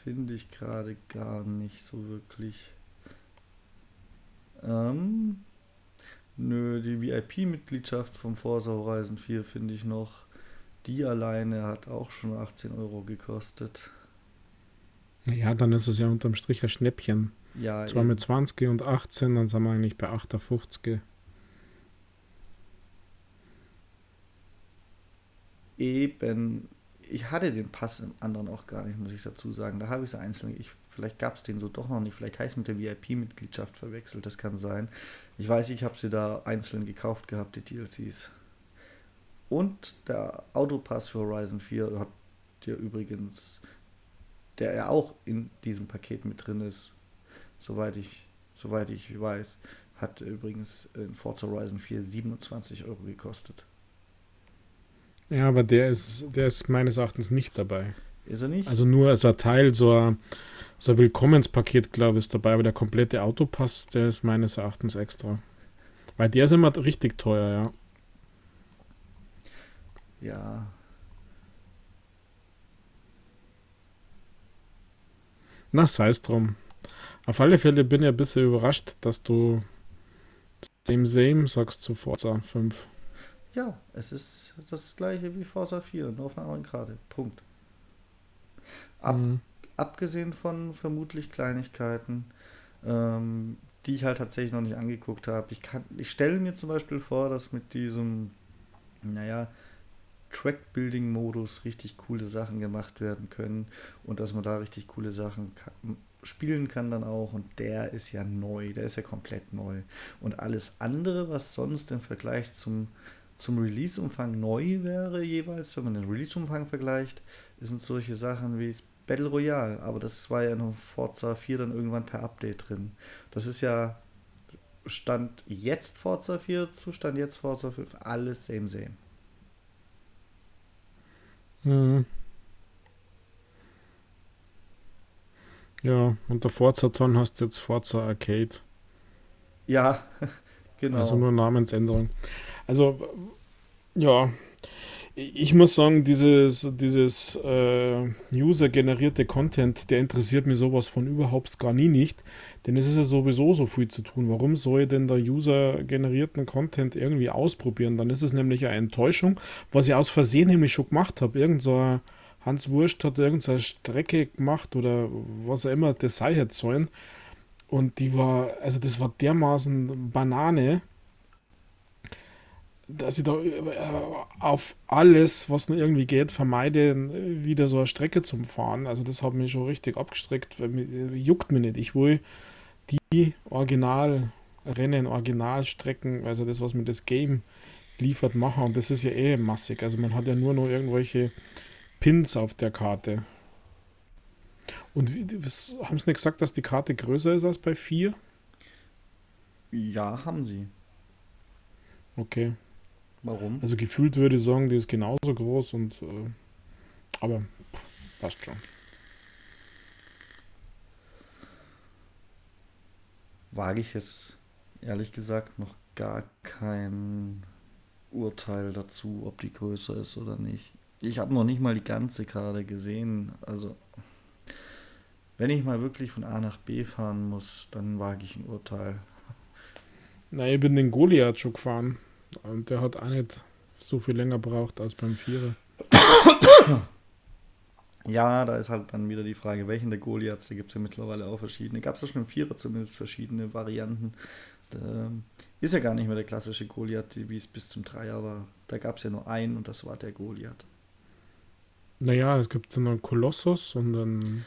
finde ich gerade gar nicht so wirklich. Ähm, nö, die VIP-Mitgliedschaft vom Forza Horizon 4 finde ich noch. Die alleine hat auch schon 18 Euro gekostet. Ja, dann ist es ja unterm Strich ein Schnäppchen. Ja, Zwar eben. mit 20 und 18, dann sind wir eigentlich bei 58. Eben. Ich hatte den Pass im anderen auch gar nicht, muss ich dazu sagen. Da habe ich es einzeln. Ich, vielleicht gab es den so doch noch nicht. Vielleicht heißt mit der VIP-Mitgliedschaft verwechselt. Das kann sein. Ich weiß, ich habe sie da einzeln gekauft gehabt, die DLCs. Und der Autopass für Horizon 4 hat dir übrigens, der ja auch in diesem Paket mit drin ist, soweit ich, soweit ich weiß, hat übrigens in Forza Horizon 4 27 Euro gekostet. Ja, aber der ist, der ist meines Erachtens nicht dabei. Ist er nicht? Also nur als ein Teil, so ein, so ein Willkommenspaket, glaube ich, ist dabei, aber der komplette Autopass, der ist meines Erachtens extra. Weil der ist immer richtig teuer, ja. Ja, Na, sei es drum. Auf alle Fälle bin ich ein bisschen überrascht, dass du same same sagst zu Forza 5. ja, es ist das gleiche wie Forza 4, nur auf einer anderen Karte. Punkt. Ab, Mhm. Abgesehen von vermutlich Kleinigkeiten, ähm, die ich halt tatsächlich noch nicht angeguckt habe. Ich, kann, ich stelle mir zum Beispiel vor, dass mit diesem, naja, Track-Building-Modus richtig coole Sachen gemacht werden können und dass man da richtig coole Sachen spielen kann dann auch und der ist ja neu, der ist ja komplett neu und alles andere, was sonst im Vergleich zum, zum Release-Umfang neu wäre jeweils, wenn man den Release-Umfang vergleicht, sind solche Sachen wie Battle Royale, aber das war ja in Forza 4 dann irgendwann per Update drin. Das ist ja Stand jetzt Forza 4 zu Stand jetzt Forza 5, alles same same. Mhm. Ja, und der Forza-Ton hast du jetzt Forza Arcade. Ja, genau. Also nur Namensänderung. Also, ja, ich muss sagen, dieses, dieses äh, user-generierte Content, der interessiert mich sowas von überhaupt gar nie nicht, denn es ist ja sowieso so viel zu tun. Warum soll ich denn da user-generierten Content irgendwie ausprobieren? Dann ist es nämlich eine Enttäuschung, was ich aus Versehen nämlich schon gemacht habe. Irgend so ein Hans Wurst hat irgendeine Strecke gemacht oder was auch immer das sei jetzt sollen. Und die war, also das war dermaßen Banane, dass ich da äh, auf alles, was nur irgendwie geht, vermeide, wieder so eine Strecke zum Fahren. Also das hat mich schon richtig abgestreckt, weil mich, juckt mich nicht. Ich will die Originalrennen, Originalstrecken, also das, was mir das Game liefert, machen. Und das ist ja eh massig. Also man hat ja nur noch irgendwelche Pins auf der Karte. Und haben sie nicht gesagt, dass die Karte größer ist als bei 4? ja, haben sie. Okay. Warum? Also gefühlt würde ich sagen, die ist genauso groß und äh, aber passt schon. Wage ich jetzt ehrlich gesagt noch gar kein Urteil dazu, ob die größer ist oder nicht. Ich habe noch nicht mal die ganze Karte gesehen. Also, wenn ich mal wirklich von A nach B fahren muss, dann wage ich ein Urteil. Na, ich bin den Goliath schon gefahren und der hat auch nicht so viel länger braucht als beim Vierer. Ja, da ist halt dann wieder die Frage, welchen der Goliaths, da gibt es ja mittlerweile auch verschiedene. Gab es ja schon im Vierer zumindest verschiedene Varianten. ähm, ist ja gar nicht mehr der klassische Goliath, wie es bis zum Dreier war. Da gab es ja nur einen und das war der Goliath. Naja, es gibt so einen Kolossus und dann.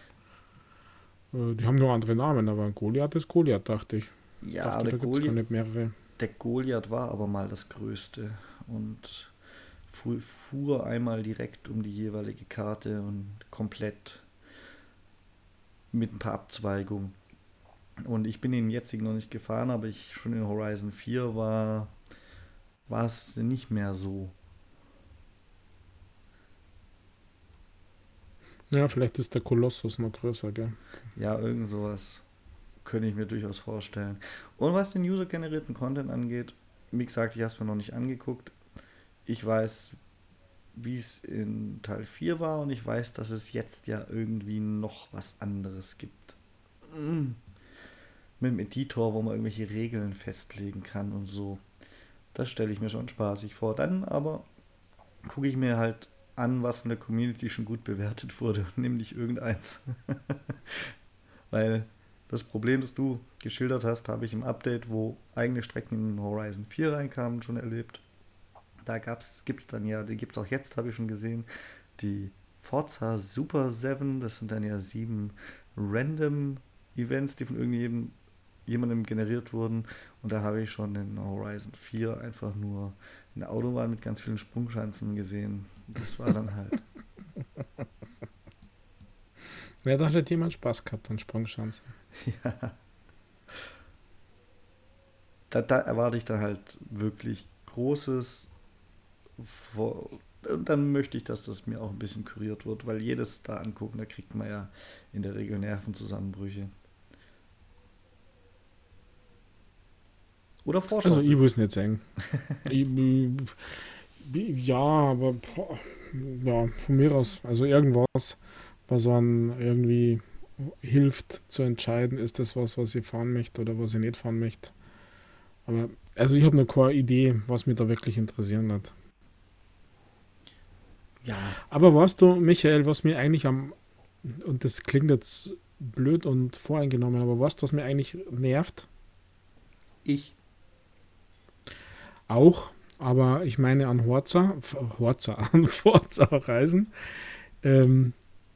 Äh, die haben nur andere Namen, aber Goliath ist Goliath, dachte ich. Ja, dachte, der da Goliath, mehrere. der Goliath war aber mal das Größte und fu- fuhr einmal direkt um die jeweilige Karte und komplett mit ein paar Abzweigungen. Und ich bin in den jetzigen noch nicht gefahren, aber ich schon in Horizon 4 war, war es nicht mehr so. Ja, vielleicht ist der Kolossus noch größer, gell? Ja, irgend sowas könnte ich mir durchaus vorstellen. Und was den user-generierten Content angeht, wie gesagt, ich habe es mir noch nicht angeguckt. Ich weiß, wie es in Teil 4 war und ich weiß, dass es jetzt ja irgendwie noch was anderes gibt. Mm. Mit dem Editor, wo man irgendwelche Regeln festlegen kann und so. Das stelle ich mir schon spaßig vor. Dann aber gucke ich mir halt an, was von der Community schon gut bewertet wurde, nämlich irgendeins. Weil das Problem, das du geschildert hast, habe ich im Update, wo eigene Strecken in Horizon 4 reinkamen, schon erlebt. Da gibt es dann ja, die gibt es auch jetzt, habe ich schon gesehen, die Forza Super 7, das sind dann ja sieben random Events, die von irgendjemandem jemandem generiert wurden. Und da habe ich schon in Horizon 4 einfach nur eine Autobahn mit ganz vielen Sprungschanzen gesehen. Das war dann halt. Ja, da hat jemand Spaß gehabt an Sprungchancen. ja. Da, da erwarte ich dann halt wirklich Großes. Vor, und dann möchte ich, dass das mir auch ein bisschen kuriert wird, weil jedes da angucken, da kriegt man ja in der Regel Nervenzusammenbrüche. Oder Forschung. Also, ich es nicht sagen. ich, ich, ja, aber boah, ja, von mir aus, also irgendwas, was einem irgendwie hilft zu entscheiden, ist das was, was ich fahren möchte oder was ich nicht fahren möchte. Aber, also ich habe noch keine Idee, was mich da wirklich interessieren hat. ja, Aber weißt du, Michael, was mir eigentlich am, und das klingt jetzt blöd und voreingenommen, aber weißt du, was mir eigentlich nervt? ich. Auch, aber ich meine an Horza, Horza, an Forza-Reisen. Ähm,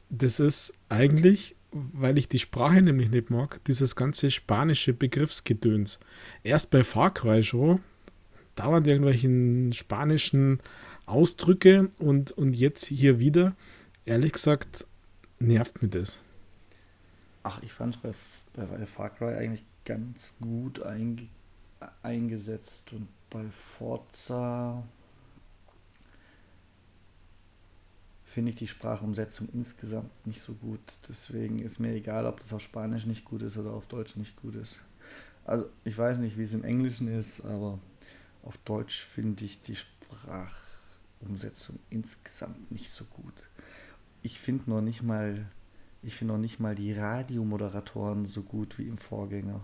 das ist eigentlich, weil ich die Sprache nämlich nicht mag, dieses ganze spanische Begriffsgedöns. Erst bei Far Cry schon, dauernd irgendwelchen spanischen Ausdrücke und, und jetzt hier wieder, ehrlich gesagt, nervt mich das. Ach, ich fand es bei, bei, bei Far Cry eigentlich ganz gut einge, eingesetzt und bei Forza finde ich die Sprachumsetzung insgesamt nicht so gut. Deswegen ist mir egal, ob das auf Spanisch nicht gut ist oder auf Deutsch nicht gut ist. Also ich weiß nicht, wie es im Englischen ist, aber auf Deutsch finde ich die Sprachumsetzung insgesamt nicht so gut. Ich finde noch nicht mal, ich finde noch nicht mal die Radiomoderatoren so gut wie im Vorgänger.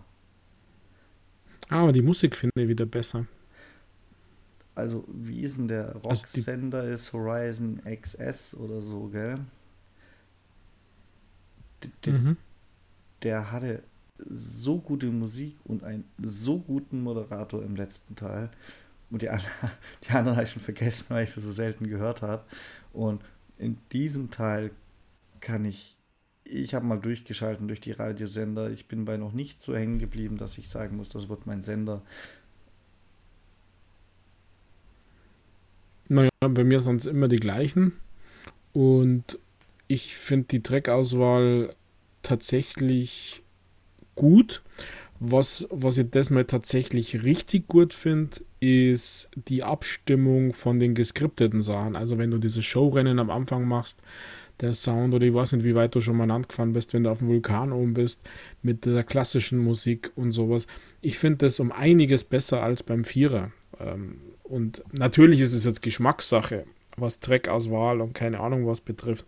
Ah, Aber die Musik finde ich wieder besser. Also, wie ist denn der Also Rocksender ist Horizon XS oder so, gell? D- d- Mhm. Der hatte so gute Musik und einen so guten Moderator im letzten Teil. Und die, anderen- die anderen habe ich schon vergessen, weil ich sie so selten gehört habe. Und in diesem Teil kann ich, ich habe mal durchgeschalten durch die Radiosender. Ich bin bei noch nicht so hängen geblieben, dass ich sagen muss, das wird mein Sender. Naja, bei mir sind es immer die gleichen. Und ich finde die Trackauswahl tatsächlich gut. Was, was ich das mal tatsächlich richtig gut finde, ist die Abstimmung von den geskripteten Sachen. Also wenn du diese Showrennen am Anfang machst, der Sound oder ich weiß nicht, wie weit du schon mal angefahren bist, wenn du auf dem Vulkan oben bist, mit der klassischen Musik und sowas. Ich finde das um einiges besser als beim Vierer. Ähm, und natürlich ist es jetzt Geschmackssache, was Trackauswahl und keine Ahnung was betrifft.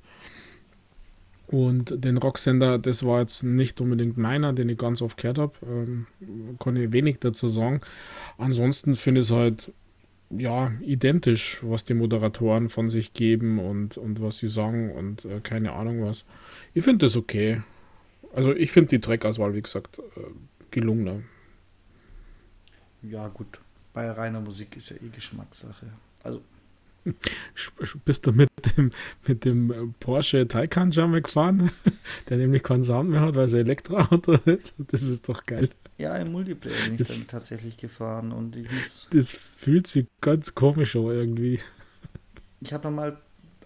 Und den Rocksender, das war jetzt nicht unbedingt meiner, den ich ganz oft gehört habe. Ähm, kann ich wenig dazu sagen. Ansonsten finde ich es halt ja identisch, was die Moderatoren von sich geben und, und was sie sagen und äh, keine Ahnung was. Ich finde das okay. Also ich finde die Trackauswahl, wie gesagt, äh, gelungener. Ja, gut. Bei reiner Musik ist ja eh Geschmackssache. Also. Bist du mit dem, mit dem Porsche Taycan schon mal gefahren, der nämlich keinen Sound mehr hat, weil es ein Elektroauto ist? Das ist doch geil. Ja, im Multiplayer bin ich das, damit tatsächlich gefahren und ich muss. Das fühlt sich ganz komisch an irgendwie. Ich habe nochmal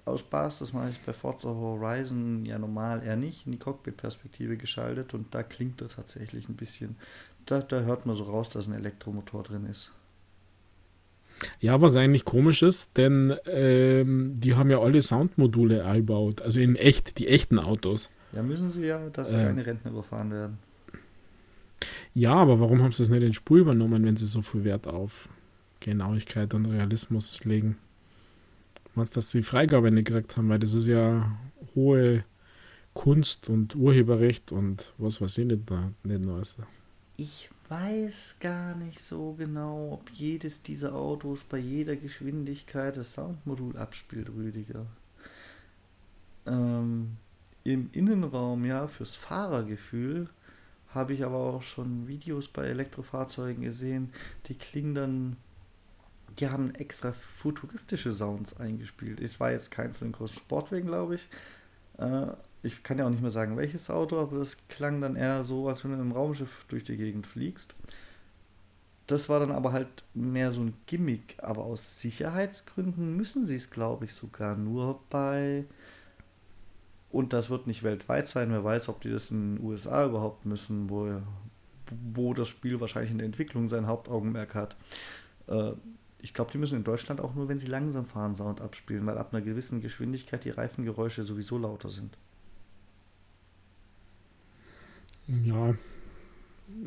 aus Spaß, das mache ich bei Forza Horizon ja normal eher nicht, in die Cockpit-Perspektive geschaltet und da klingt er tatsächlich ein bisschen. Da, da hört man so raus, dass ein Elektromotor drin ist. Ja, was eigentlich komisch ist, denn ähm, die haben ja alle Soundmodule eingebaut, also in echt, die echten Autos. Ja, müssen sie ja, dass äh, keine Rentner überfahren werden. Ja, aber warum haben sie das nicht in Spur übernommen, wenn sie so viel Wert auf Genauigkeit und Realismus legen? Meinst du, dass sie Freigabe nicht gekriegt haben, weil das ist ja hohe Kunst und Urheberrecht und was weiß ich nicht, da, nicht Neues. Ich weiß gar nicht so genau, ob jedes dieser Autos bei jeder Geschwindigkeit das Soundmodul abspielt, Rüdiger. Ähm, Im Innenraum, ja, fürs Fahrergefühl habe ich aber auch schon Videos bei Elektrofahrzeugen gesehen, die klingen dann die haben extra futuristische Sounds eingespielt. Es war jetzt kein von den großen Sportwagen, glaube ich. Äh, ich kann ja auch nicht mehr sagen, welches Auto, aber das klang dann eher so, als wenn du einem Raumschiff durch die Gegend fliegst. Das war dann aber halt mehr so ein Gimmick. Aber aus Sicherheitsgründen müssen sie es, glaube ich, sogar nur bei. Und das wird nicht weltweit sein. Wer weiß, ob die das in den USA überhaupt müssen, wo, wo das Spiel wahrscheinlich in der Entwicklung sein Hauptaugenmerk hat. Äh, ich glaube, die müssen in Deutschland auch nur, wenn sie langsam fahren, Sound abspielen, weil ab einer gewissen Geschwindigkeit die Reifengeräusche sowieso lauter sind. Ja,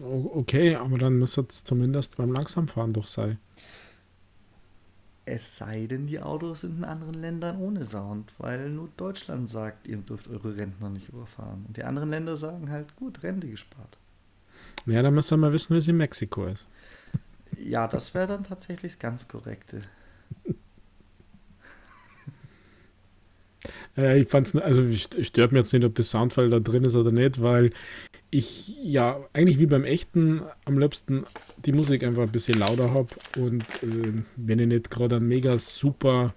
okay, aber dann müsste es zumindest beim Langsamfahren doch sein. Es sei denn, die Autos sind in anderen Ländern ohne Sound, weil nur Deutschland sagt, ihr dürft eure Rentner nicht überfahren. Und die anderen Länder sagen halt, gut, Rente gespart. Ja, dann müsst ihr mal wissen, wie es in Mexiko ist. Ja, das wäre dann tatsächlich das ganz korrekte. Äh, ich fand's, also stört mir jetzt nicht, ob das Soundfall da drin ist oder nicht, weil ich ja eigentlich wie beim echten am liebsten die Musik einfach ein bisschen lauter habe und äh, wenn ich nicht gerade ein mega super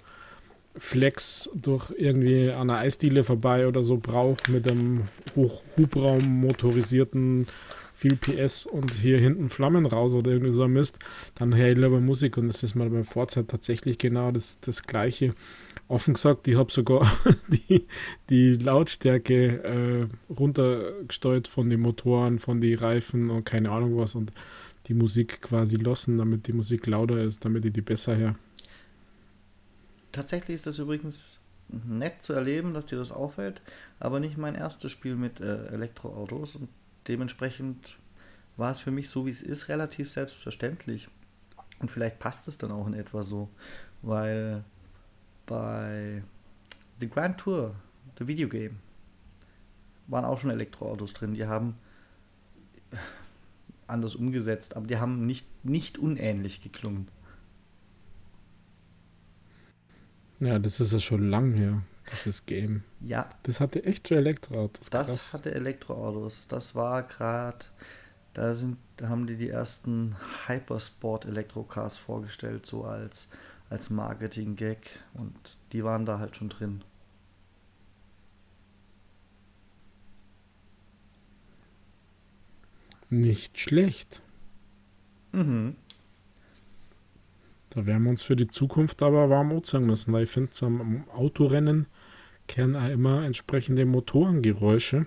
Flex durch irgendwie an einer Eisdiele vorbei oder so brauche mit einem Hochhubraum motorisierten viel PS und hier hinten Flammen raus oder irgendwie so ein Mist, dann höre ich lieber Musik und das ist mal beim Forza tatsächlich genau das, das gleiche. Offen gesagt, ich habe sogar die, die Lautstärke äh, runtergesteuert von den Motoren, von den Reifen und keine Ahnung was und die Musik quasi lassen, damit die Musik lauter ist, damit ich die besser höre. Tatsächlich ist das übrigens nett zu erleben, dass dir das auffällt, aber nicht mein erstes Spiel mit äh, Elektroautos und dementsprechend war es für mich so, wie es ist, relativ selbstverständlich. Und vielleicht passt es dann auch in etwa so, weil bei The Grand Tour, The Video Game, waren auch schon Elektroautos drin. Die haben anders umgesetzt, aber die haben nicht, nicht unähnlich geklungen. Ja, das ist ja schon lang her dieses Game. Ja. Das hatte echt schon Elektroautos. Das krass. hatte Elektroautos. Das war gerade, da sind, da haben die die ersten Hypersport Elektrocars vorgestellt, so als, als Marketing-Gag und die waren da halt schon drin. Nicht schlecht. Mhm. Da werden wir uns für die Zukunft aber warm anziehen müssen, weil ich finde, am Autorennen kennen auch immer entsprechende Motorengeräusche.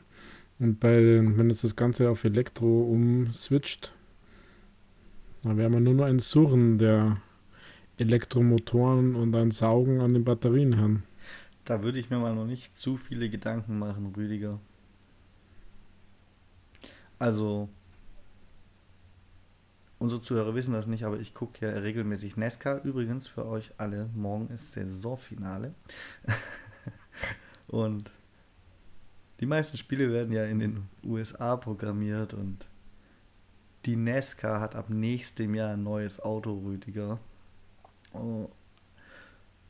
Und bei, wenn jetzt das Ganze auf Elektro umswitcht, dann werden wir nur noch ein Surren der Elektromotoren und ein Saugen an den Batterien haben. Da würde ich mir mal noch nicht zu viele Gedanken machen, Rüdiger. Also, unsere Zuhörer wissen das nicht, aber ich gucke ja regelmäßig NASCAR. Übrigens für euch alle, morgen ist Saisonfinale. Und die meisten Spiele werden ja in den USA programmiert und die NASCAR hat ab nächstem Jahr ein neues Auto, Rüdiger. Oh,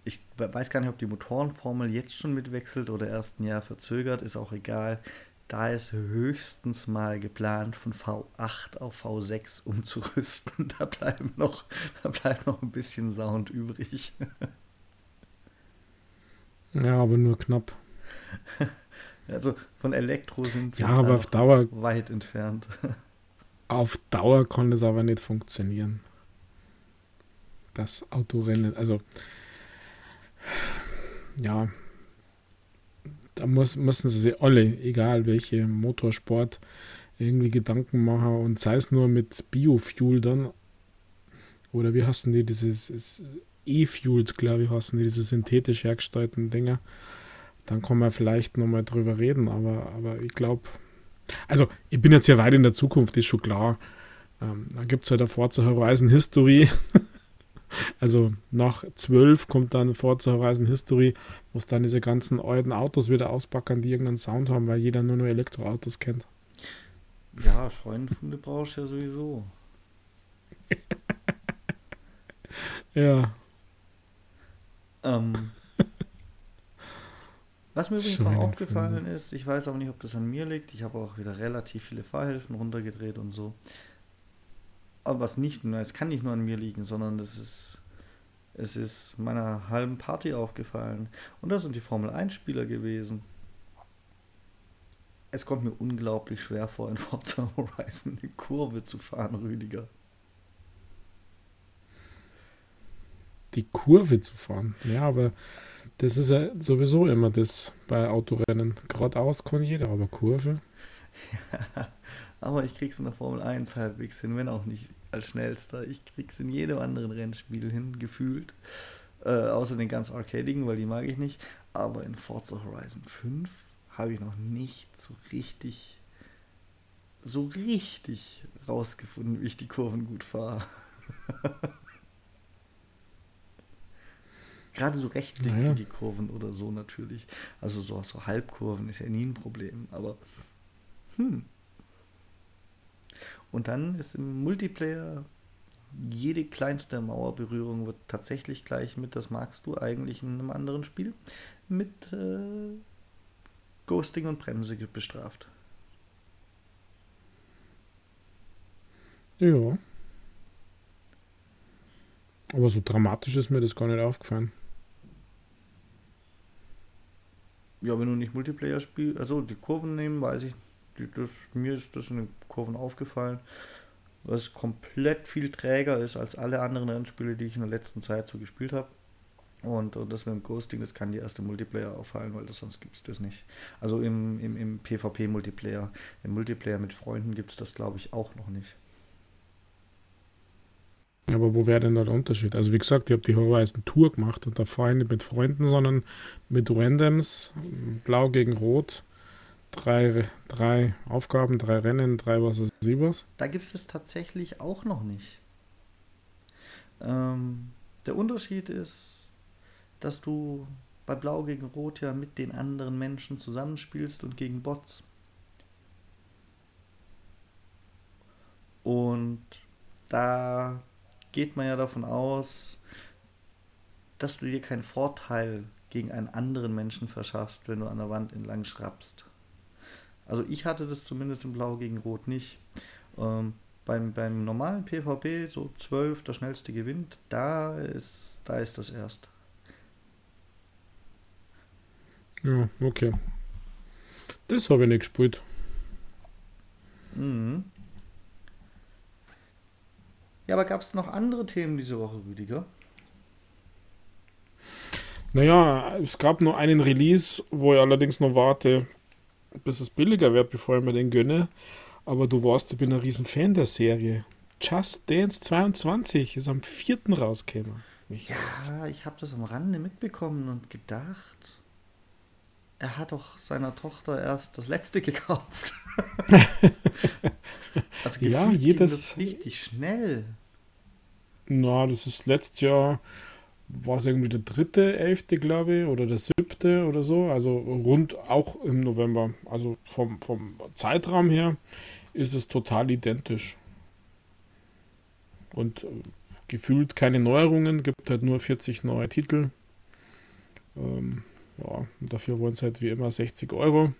ich weiß gar nicht, ob die Motorenformel jetzt schon mitwechselt oder erst ein Jahr verzögert, ist auch egal. da ist höchstens mal geplant, von V8 auf V6 umzurüsten. Da, bleiben noch, da bleibt noch ein bisschen Sound übrig. Ja, aber nur knapp. Also von Elektro sind wir ja, aber auf Dauer, weit entfernt. Auf Dauer kann das aber nicht funktionieren. Das Autorennen, also ja, da muss, müssen sie sich alle, egal welche Motorsport, irgendwie Gedanken machen und sei es nur mit Biofuel dann. Oder wie heißen die dieses E-Fuels, glaube ich, heißen die, diese synthetisch hergestellten Dinger. Dann kann man vielleicht nochmal drüber reden, aber, aber ich glaube, also ich bin jetzt ja weit in der Zukunft, ist schon klar. Ähm, da gibt es halt eine Forza Horizon History. Also nach 12 kommt dann Forza Horizon History, wo es dann diese ganzen alten Autos wieder auspacken, die irgendeinen Sound haben, weil jeder nur nur Elektroautos kennt. Ja, Scheunenfunde brauchst du ja sowieso. ja. Ähm, was mir übrigens noch aufgefallen ist, ich weiß aber nicht, ob das an mir liegt, ich habe auch wieder relativ viele Fahrhilfen runtergedreht und so aber was nicht nur, es kann nicht nur an mir liegen, sondern es ist, es ist meiner halben Party aufgefallen. Und das sind die Formel 1 Spieler gewesen. Es kommt mir unglaublich schwer vor, in Forza Horizon eine Kurve zu fahren, Rüdiger. Die Kurve zu fahren? Ja, aber das ist ja sowieso immer das bei Autorennen. Geradeaus kann jeder, aber Kurve. Ja, aber ich krieg's in der Formel 1 halbwegs hin, wenn auch nicht als schnellster. Ich krieg's in jedem anderen Rennspiel hin, gefühlt. Äh, außer den ganz arcadigen, weil die mag ich nicht. Aber in Forza Horizon 5 habe ich noch nicht so richtig, so richtig rausgefunden, wie ich die Kurven gut fahre. Gerade so rechtlich naja. die Kurven oder so natürlich. Also so, so Halbkurven ist ja nie ein Problem. Aber hm, und dann ist im Multiplayer jede kleinste Mauerberührung wird tatsächlich gleich mit, das magst du eigentlich in einem anderen Spiel, mit äh, Ghosting und Bremse bestraft. Ja. Aber so dramatisch ist mir das gar nicht aufgefallen. Ja, wenn du nicht Multiplayer spielst, also die Kurven nehmen, weiß ich das, mir ist das in den Kurven aufgefallen, was komplett viel träger ist als alle anderen Rennspiele, die ich in der letzten Zeit so gespielt habe. Und, und das mit dem Ghosting, das kann die erste Multiplayer auffallen, weil das, sonst gibt es das nicht. Also im, im, im PvP-Multiplayer. Im Multiplayer mit Freunden gibt es das, glaube ich, auch noch nicht. Aber wo wäre denn da der Unterschied? Also wie gesagt, ich habe die Horizon Tour gemacht und da fahre ich nicht mit Freunden, sondern mit Randoms, blau gegen rot drei, drei Aufgaben, drei Rennen, drei was ist was? Da gibt es tatsächlich auch noch nicht. Ähm, der Unterschied ist, dass du bei Blau gegen Rot ja mit den anderen Menschen zusammenspielst und gegen Bots. Und da geht man ja davon aus, dass du dir keinen Vorteil gegen einen anderen Menschen verschaffst, wenn du an der Wand entlang schrappst. Also ich hatte das zumindest in Blau gegen Rot nicht. Ähm, beim, beim normalen PvP, so 12, der schnellste gewinnt, da ist, da ist das erst. Ja, okay. Das habe ich nicht gespielt. Mhm. Ja, aber gab es noch andere Themen diese Woche, Rüdiger? Naja, es gab nur einen Release, wo ich allerdings noch warte, bis es billiger wird, bevor ich mir den gönne. Aber du weißt, ich bin ein riesen Fan der Serie. Just Dance 22 ist am 4. rausgekommen. Ja, ich habe das am Rande mitbekommen und gedacht, er hat doch seiner Tochter erst das letzte gekauft. also ja, jedes das richtig schnell. Na, das ist letztes Jahr war es irgendwie der dritte, elfte, glaube ich, oder der siebte oder so. Also rund auch im November. Also vom, vom Zeitraum her ist es total identisch. Und äh, gefühlt keine Neuerungen, gibt halt nur 40 neue Titel. Ähm, ja, dafür wollen es halt wie immer 60 Euro.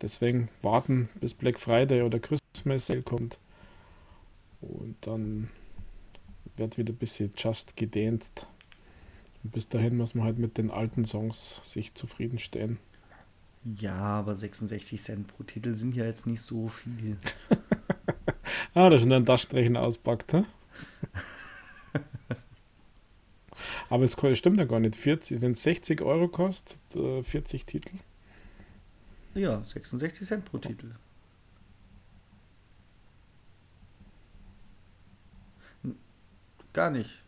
deswegen warten, bis Black Friday oder Christmas Sale kommt. Und dann wird wieder ein bisschen just gedehnt. Und bis dahin muss man halt mit den alten Songs sich zufriedenstellen. Ja, aber 66 Cent pro Titel sind ja jetzt nicht so viel. ah, da ist schon ein Taschenrechner auspackt, hä? aber es stimmt ja gar nicht. 40, wenn es 60 Euro kostet, 40 äh, Titel. Ja, 66 Cent pro Titel. Gar nicht.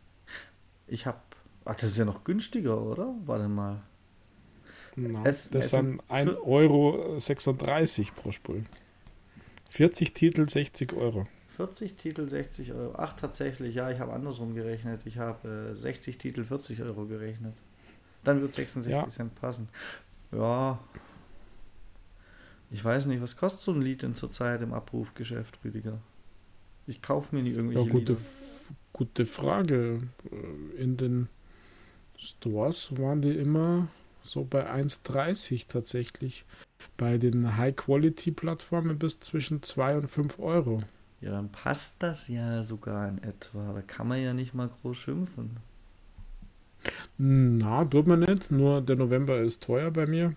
Ich habe. Ach, das ist ja noch günstiger, oder? Warte mal. Na, es, das es sind 1,36 Euro pro Spul. 40 Titel, 60 Euro. 40 Titel, 60 Euro. Ach, tatsächlich, ja, ich habe andersrum gerechnet. Ich habe äh, 60 Titel, 40 Euro gerechnet. Dann wird 66 ja. Cent passen. Ja. Ich weiß nicht, was kostet so ein Lied denn zurzeit im Abrufgeschäft, Rüdiger? Ich kaufe mir nie irgendwelche ja, gute, gute Frage. Äh, in den Stores waren die immer so bei 1,30 tatsächlich. Bei den High-Quality-Plattformen bis zwischen 2 und 5 Euro. Ja, dann passt das ja sogar in etwa. Da kann man ja nicht mal groß schimpfen. Na, tut man nicht. Nur der November ist teuer bei mir.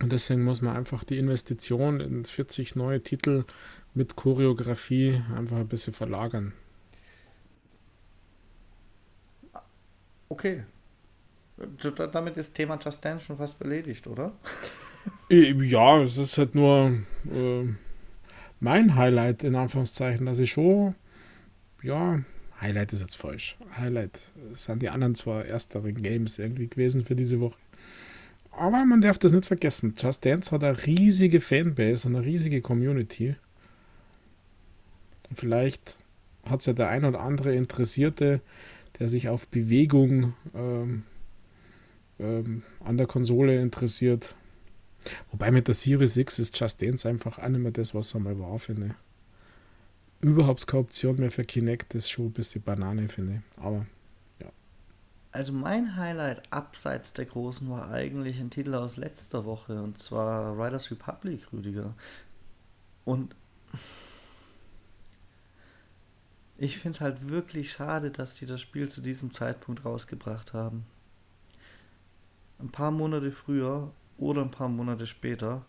Und deswegen muss man einfach die Investition in 40 neue Titel mit Choreografie einfach ein bisschen verlagern. Okay. Damit ist Thema Just Dance schon fast erledigt, oder? Ja, es ist halt nur äh, mein Highlight in Anführungszeichen, dass ich schon, ja, Highlight ist jetzt falsch. Highlight sind die anderen zwar ersteren Games irgendwie gewesen für diese Woche. Aber man darf das nicht vergessen. Just Dance hat eine riesige Fanbase und eine riesige Community. Und vielleicht hat es ja der ein oder andere Interessierte, der sich auf Bewegung ähm, ähm, an der Konsole interessiert. Wobei mit der Series X ist Just Dance einfach auch nicht mehr das, was er mal war, finde. Überhaupt keine Option mehr für Kinect, das ist schon ein bisschen Banane, finde ich. Aber ja. Also mein Highlight abseits der Großen war eigentlich ein Titel aus letzter Woche und zwar Riders Republic, Rüdiger. Und ich finde es halt wirklich schade, dass die das Spiel zu diesem Zeitpunkt rausgebracht haben. Ein paar Monate früher oder ein paar Monate später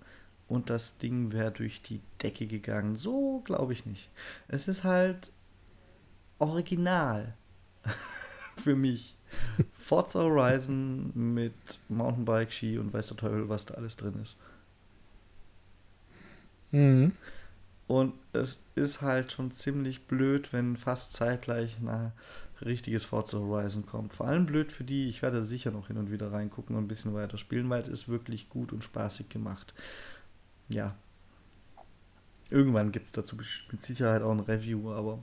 und das Ding wäre durch die Decke gegangen. So glaube ich nicht. Es ist halt original für mich. Forza Horizon mit Mountainbike, Ski und weiß der Teufel, was da alles drin ist. Mhm. Und es ist halt schon ziemlich blöd, wenn fast zeitgleich ein richtiges Forza Horizon kommt. Vor allem blöd für die, ich werde sicher noch hin und wieder reingucken und ein bisschen weiter spielen, weil es ist wirklich gut und spaßig gemacht. Ja. Irgendwann gibt es dazu mit Sicherheit auch ein Review, aber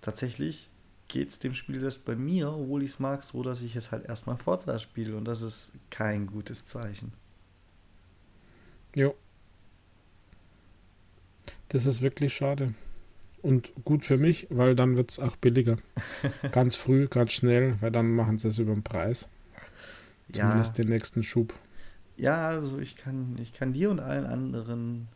tatsächlich geht es dem Spiel selbst bei mir, obwohl ich es mag, so, dass ich es halt erstmal Forza spiele und das ist kein gutes Zeichen. Jo. Das ist wirklich schade. Und gut für mich, weil dann wird es auch billiger. ganz früh, ganz schnell, weil dann machen sie es über den Preis. Zumindest ja. den nächsten Schub. Ja, also ich kann, ich kann dir und allen anderen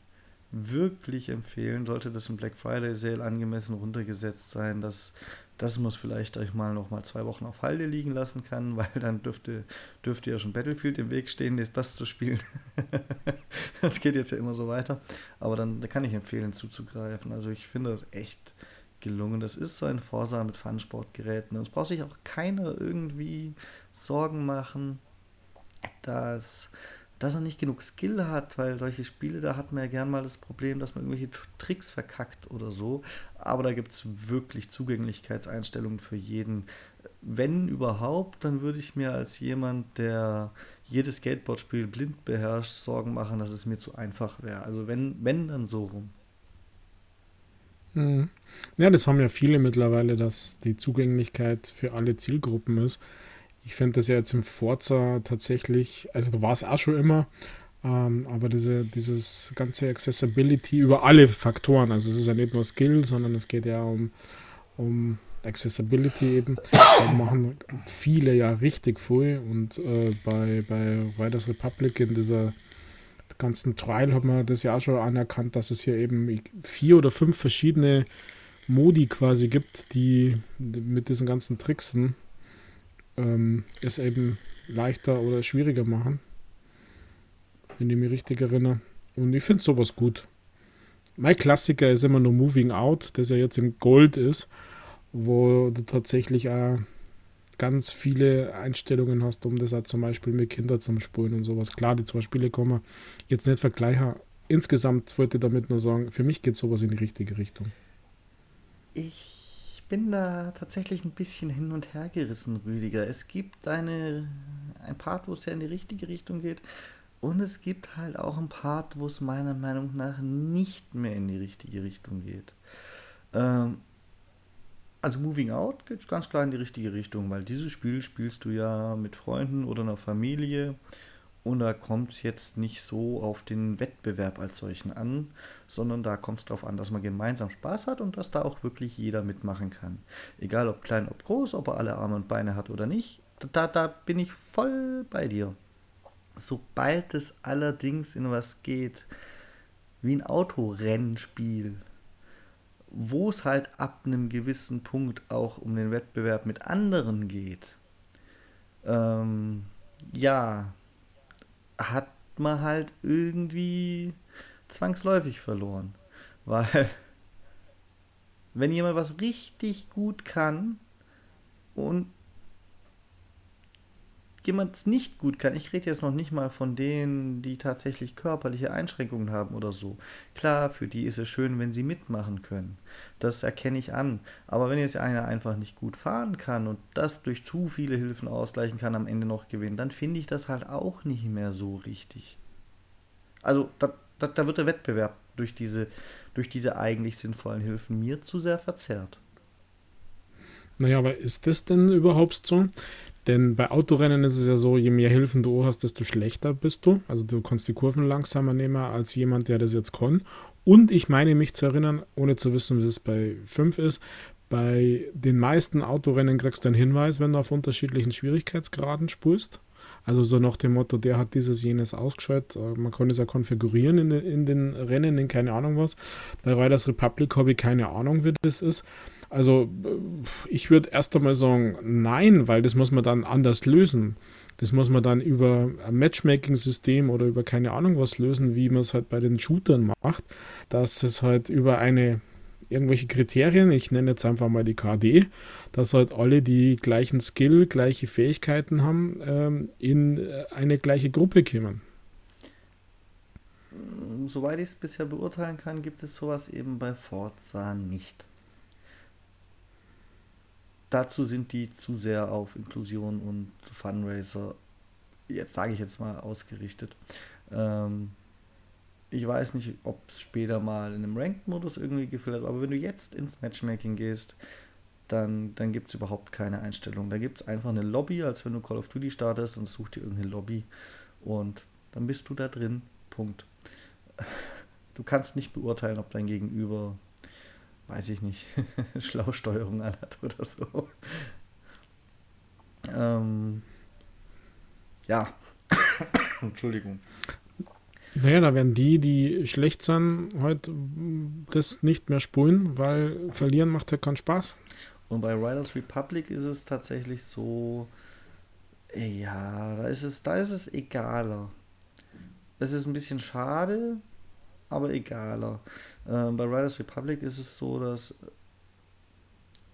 wirklich empfehlen, sollte das im Black Friday Sale angemessen runtergesetzt sein, dass dass man es vielleicht euch mal noch mal zwei Wochen auf Halde liegen lassen kann, weil dann dürfte, dürfte ja schon Battlefield im Weg stehen, das zu spielen. das geht jetzt ja immer so weiter. Aber dann da kann ich empfehlen, zuzugreifen. Also ich finde das echt gelungen. Das ist so ein Forsa mit Fun-Sportgeräten. Und es braucht sich auch keiner irgendwie Sorgen machen, dass dass er nicht genug Skill hat, weil solche Spiele, da hat man ja gern mal das Problem, dass man irgendwelche Tricks verkackt oder so. Aber da gibt es wirklich Zugänglichkeitseinstellungen für jeden. Wenn überhaupt, dann würde ich mir als jemand, der jedes Skateboard-Spiel blind beherrscht, Sorgen machen, dass es mir zu einfach wäre. Also wenn, wenn, dann so rum. Mhm. Ja, das haben ja viele mittlerweile, dass die Zugänglichkeit für alle Zielgruppen ist. Ich finde das ja jetzt im Forza tatsächlich, also da war es auch schon immer, ähm, aber diese, dieses ganze Accessibility über alle Faktoren, also es ist ja nicht nur Skill, sondern es geht ja um, um Accessibility eben. Da machen viele ja richtig viel und äh, bei, bei Riders Republic in dieser ganzen Trial hat man das ja auch schon anerkannt, dass es hier eben vier oder fünf verschiedene Modi quasi gibt, die mit diesen ganzen Tricksen ähm, es eben leichter oder schwieriger machen. Wenn ich mich richtig erinnere. Und ich finde sowas gut. Mein Klassiker ist immer nur Moving Out, das ja jetzt im Gold ist, wo du tatsächlich auch ganz viele Einstellungen hast, um das auch zum Beispiel mit Kindern zum Spulen und sowas. Klar, die zwei Spiele kommen jetzt nicht vergleichen. Insgesamt wollte ich damit nur sagen, für mich geht sowas in die richtige Richtung. Ich bin da tatsächlich ein bisschen hin und her gerissen, Rüdiger. Es gibt eine, ein Part, wo es ja in die richtige Richtung geht. Und es gibt halt auch ein Part, wo es meiner Meinung nach nicht mehr in die richtige Richtung geht. Ähm, also Moving Out geht ganz klar in die richtige Richtung, weil dieses Spiel spielst du ja mit Freunden oder einer Familie und da kommt es jetzt nicht so auf den Wettbewerb als solchen an, sondern da kommt es darauf an, dass man gemeinsam Spaß hat und dass da auch wirklich jeder mitmachen kann. Egal ob klein, ob groß, ob er alle Arme und Beine hat oder nicht, da, da bin ich voll bei dir. Sobald es allerdings in was geht, wie ein Autorennspiel, wo es halt ab einem gewissen Punkt auch um den Wettbewerb mit anderen geht, ähm, ja, hat man halt irgendwie zwangsläufig verloren. Weil wenn jemand was richtig gut kann und jemand es nicht gut kann, ich rede jetzt noch nicht mal von denen, die tatsächlich körperliche Einschränkungen haben oder so. Klar, für die ist es schön, wenn sie mitmachen können. Das erkenne ich an. Aber wenn jetzt einer einfach nicht gut fahren kann und das durch zu viele Hilfen ausgleichen kann, am Ende noch gewinnen, dann finde ich das halt auch nicht mehr so richtig. Also da, da, da wird der Wettbewerb durch diese, durch diese eigentlich sinnvollen Hilfen mir zu sehr verzerrt. Naja, aber ist das denn überhaupt so? Denn bei Autorennen ist es ja so, je mehr Hilfen du hast, desto schlechter bist du. Also du kannst die Kurven langsamer nehmen als jemand, der das jetzt kann. Und ich meine mich zu erinnern, ohne zu wissen, wie es bei 5 ist, bei den meisten Autorennen kriegst du einen Hinweis, wenn du auf unterschiedlichen Schwierigkeitsgraden spulst. Also so nach dem Motto, der hat dieses, jenes ausgeschaltet. Äh, man kann es ja konfigurieren in, in den Rennen, in keine Ahnung was. Bei Riders Republic habe ich keine Ahnung, wie das ist. Also ich würde erst einmal sagen, nein, weil das muss man dann anders lösen. Das muss man dann über ein Matchmaking-System oder über keine Ahnung was lösen, wie man es halt bei den Shootern macht, dass es halt über eine irgendwelche Kriterien, ich nenne jetzt einfach mal die KD, dass halt alle die gleichen Skill, gleiche Fähigkeiten haben, ähm, in äh, eine gleiche Gruppe kommen. Soweit ich es bisher beurteilen kann, gibt es sowas eben bei Forza nicht dazu sind die zu sehr auf Inklusion und Fundraiser, jetzt sage ich jetzt mal, ausgerichtet. Ähm, ich weiß nicht, ob es später mal in einem Ranked-Modus irgendwie gefüllt hat, aber wenn du jetzt ins Matchmaking gehst, dann, dann gibt es überhaupt keine Einstellung. Da gibt es einfach eine Lobby, als wenn du Call of Duty startest und suchst dir irgendeine Lobby und dann bist du da drin. Punkt. Du kannst nicht beurteilen, ob dein Gegenüber weiß ich nicht, Schlausteuerung anhat oder so. Ähm, ja, Entschuldigung. Naja, da werden die, die schlecht sind, heute das nicht mehr spulen, weil verlieren macht ja keinen Spaß. Und bei Riders Republic ist es tatsächlich so, ja, da ist es, da ist es egaler. Es ist ein bisschen schade, aber egaler. Äh, bei Riders Republic ist es so, dass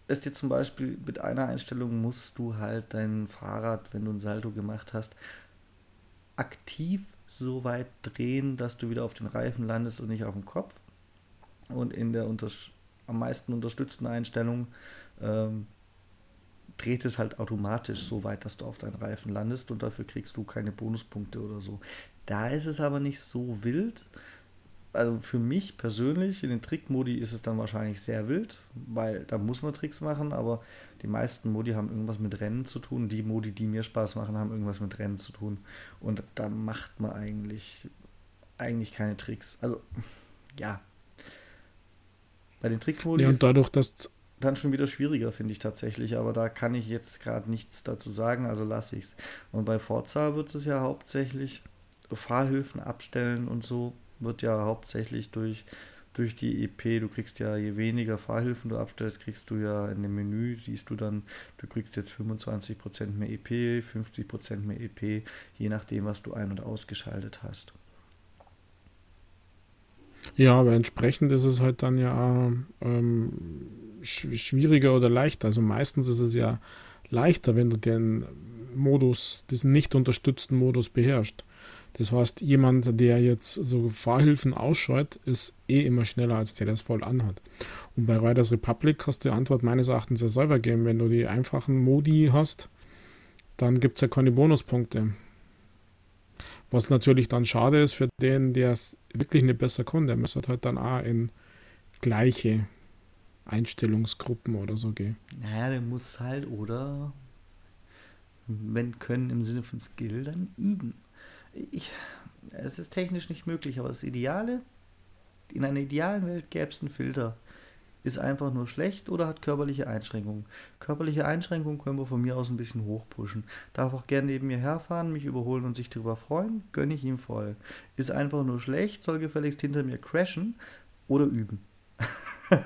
es dir zum Beispiel mit einer Einstellung musst du halt dein Fahrrad, wenn du ein Salto gemacht hast, aktiv so weit drehen, dass du wieder auf den Reifen landest und nicht auf dem Kopf. Und in der am meisten unterstützten Einstellung ähm, dreht es halt automatisch so weit, dass du auf deinen Reifen landest und dafür kriegst du keine Bonuspunkte oder so. Da ist es aber nicht so wild, also für mich persönlich, in den Trickmodi ist es dann wahrscheinlich sehr wild, weil da muss man Tricks machen, aber die meisten Modi haben irgendwas mit Rennen zu tun. Die Modi, die mir Spaß machen, haben irgendwas mit Rennen zu tun. Und da macht man eigentlich, eigentlich keine Tricks. Also, ja. Bei den Trickmodi ja, und dadurch, dass dann schon wieder schwieriger, finde ich tatsächlich. Aber da kann ich jetzt gerade nichts dazu sagen, also lasse ich es. Und bei Forza wird es ja hauptsächlich Fahrhilfen abstellen und so wird ja hauptsächlich durch, durch die EP, du kriegst ja, je weniger Fahrhilfen du abstellst, kriegst du ja in dem Menü, siehst du dann, du kriegst jetzt 25% mehr EP, 50% mehr EP, je nachdem, was du ein- und ausgeschaltet hast. Ja, aber entsprechend ist es halt dann ja ähm, schwieriger oder leichter. Also meistens ist es ja leichter, wenn du den Modus, diesen nicht unterstützten Modus beherrschst. Das heißt, jemand, der jetzt so Fahrhilfen ausscheut, ist eh immer schneller als der, der es voll anhat. Und bei Riders Republic hast du die Antwort meines Erachtens ja selber geben. Wenn du die einfachen Modi hast, dann gibt es ja keine Bonuspunkte. Was natürlich dann schade ist für den, der es wirklich nicht besser kann. Der müsste halt dann auch in gleiche Einstellungsgruppen oder so gehen. Naja, der muss halt, oder wenn können im Sinne von Skill, dann üben. Ich, es ist technisch nicht möglich, aber das Ideale, in einer idealen Welt gäbe es einen Filter. Ist einfach nur schlecht oder hat körperliche Einschränkungen. Körperliche Einschränkungen können wir von mir aus ein bisschen hochpushen. Darf auch gerne neben mir herfahren, mich überholen und sich darüber freuen, gönne ich ihm voll. Ist einfach nur schlecht, soll gefälligst hinter mir crashen oder üben.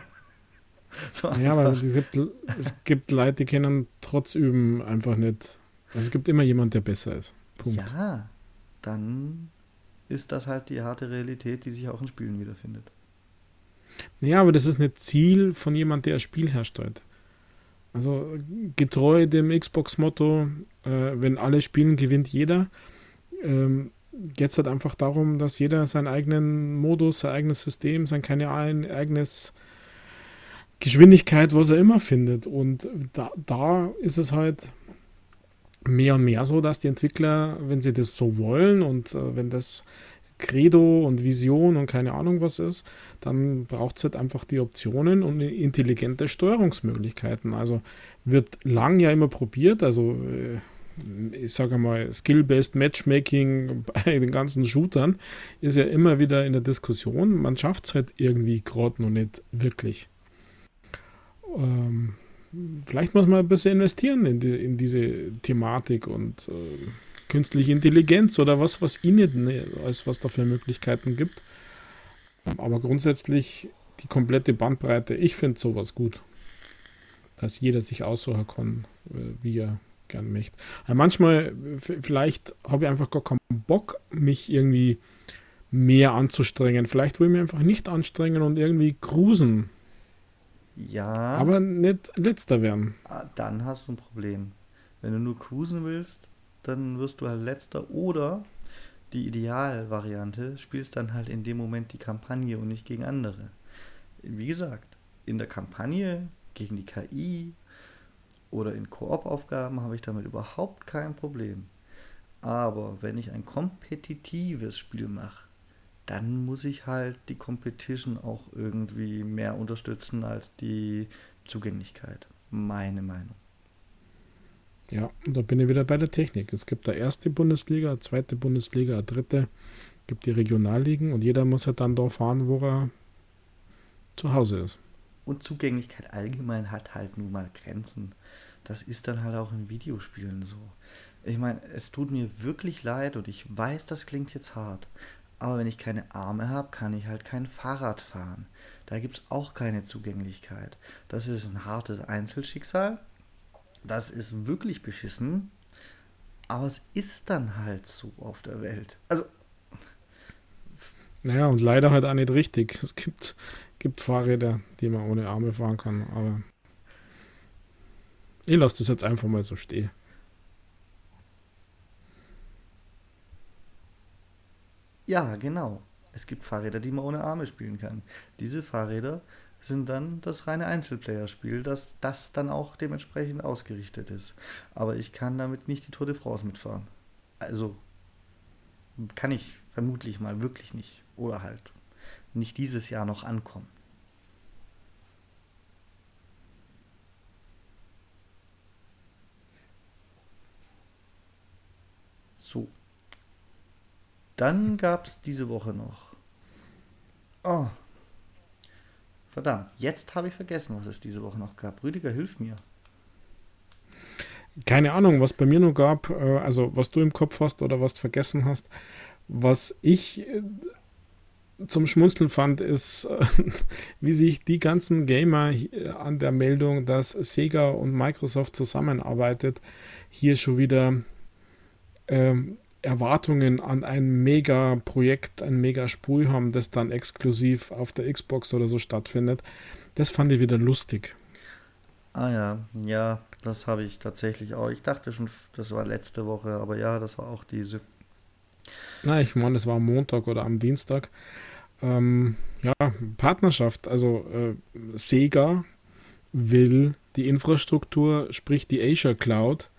so ja, aber es gibt, es gibt Leute, die können trotz Üben einfach nicht. Also es gibt immer jemand, der besser ist. Punkt. Ja, dann ist das halt die harte Realität, die sich auch in Spielen wiederfindet. Ja, aber das ist nicht Ziel von jemand, der ein Spiel herstellt. Also getreu dem Xbox-Motto, äh, wenn alle spielen, gewinnt jeder. Ähm, geht es halt einfach darum, dass jeder seinen eigenen Modus, sein eigenes System, sein keine ein eigenes Geschwindigkeit, was er immer findet. Und da, da ist es halt mehr und mehr so, dass die Entwickler, wenn sie das so wollen und äh, wenn das Credo und Vision und keine Ahnung was ist, dann braucht es halt einfach die Optionen und intelligente Steuerungsmöglichkeiten. Also wird lang ja immer probiert, also äh, ich sage mal, Skill-Based Matchmaking bei den ganzen Shootern ist ja immer wieder in der Diskussion. Man schafft es halt irgendwie gerade noch nicht wirklich. Ähm, vielleicht muss man ein bisschen investieren in, die, in diese Thematik und äh, künstliche Intelligenz oder was, was Ihnen ne, als was da für Möglichkeiten gibt. Aber grundsätzlich die komplette Bandbreite, ich finde sowas gut. Dass jeder sich aussuchen kann, äh, wie er gern möchte. Aber manchmal, vielleicht habe ich einfach gar keinen Bock, mich irgendwie mehr anzustrengen. Vielleicht will ich mich einfach nicht anstrengen und irgendwie grusen. Ja. Aber nicht letzter werden. Ah, dann hast du ein Problem. Wenn du nur cruisen willst, dann wirst du halt letzter oder die Idealvariante spielst dann halt in dem Moment die Kampagne und nicht gegen andere. Wie gesagt, in der Kampagne gegen die KI oder in Koop-Aufgaben habe ich damit überhaupt kein Problem. Aber wenn ich ein kompetitives Spiel mache, dann muss ich halt die Competition auch irgendwie mehr unterstützen als die Zugänglichkeit. Meine Meinung. Ja, und da bin ich wieder bei der Technik. Es gibt eine erste Bundesliga, zweite Bundesliga, eine dritte, gibt die Regionalligen und jeder muss halt dann da fahren, wo er zu Hause ist. Und Zugänglichkeit allgemein hat halt nun mal Grenzen. Das ist dann halt auch in Videospielen so. Ich meine, es tut mir wirklich leid und ich weiß, das klingt jetzt hart, aber wenn ich keine Arme habe, kann ich halt kein Fahrrad fahren. Da gibt es auch keine Zugänglichkeit. Das ist ein hartes Einzelschicksal. Das ist wirklich beschissen. Aber es ist dann halt so auf der Welt. Also. Naja, und leider halt auch nicht richtig. Es gibt, gibt Fahrräder, die man ohne Arme fahren kann. Aber ich lasse das jetzt einfach mal so stehen. Ja, genau. Es gibt Fahrräder, die man ohne Arme spielen kann. Diese Fahrräder sind dann das reine Einzelplayer-Spiel, das, das dann auch dementsprechend ausgerichtet ist. Aber ich kann damit nicht die Tour de France mitfahren. Also kann ich vermutlich mal wirklich nicht. Oder halt nicht dieses Jahr noch ankommen. So. Dann gab es diese Woche noch. Oh. Verdammt, jetzt habe ich vergessen, was es diese Woche noch gab. Rüdiger, hilf mir. Keine Ahnung, was bei mir noch gab, äh, also was du im Kopf hast oder was du vergessen hast. Was ich äh, zum Schmunzeln fand, ist, wie sich die ganzen Gamer an der Meldung, dass Sega und Microsoft zusammenarbeitet, hier schon wieder ähm, Erwartungen an ein Mega-Projekt, ein Mega-Sprüh haben, das dann exklusiv auf der Xbox oder so stattfindet. Das fand ich wieder lustig. Ah ja, ja, das habe ich tatsächlich auch. Ich dachte schon, das war letzte Woche, aber ja, das war auch diese. Na, ich meine, es war am Montag oder am Dienstag. Ähm, ja, Partnerschaft. Also äh, Sega will die Infrastruktur, sprich die Azure Cloud,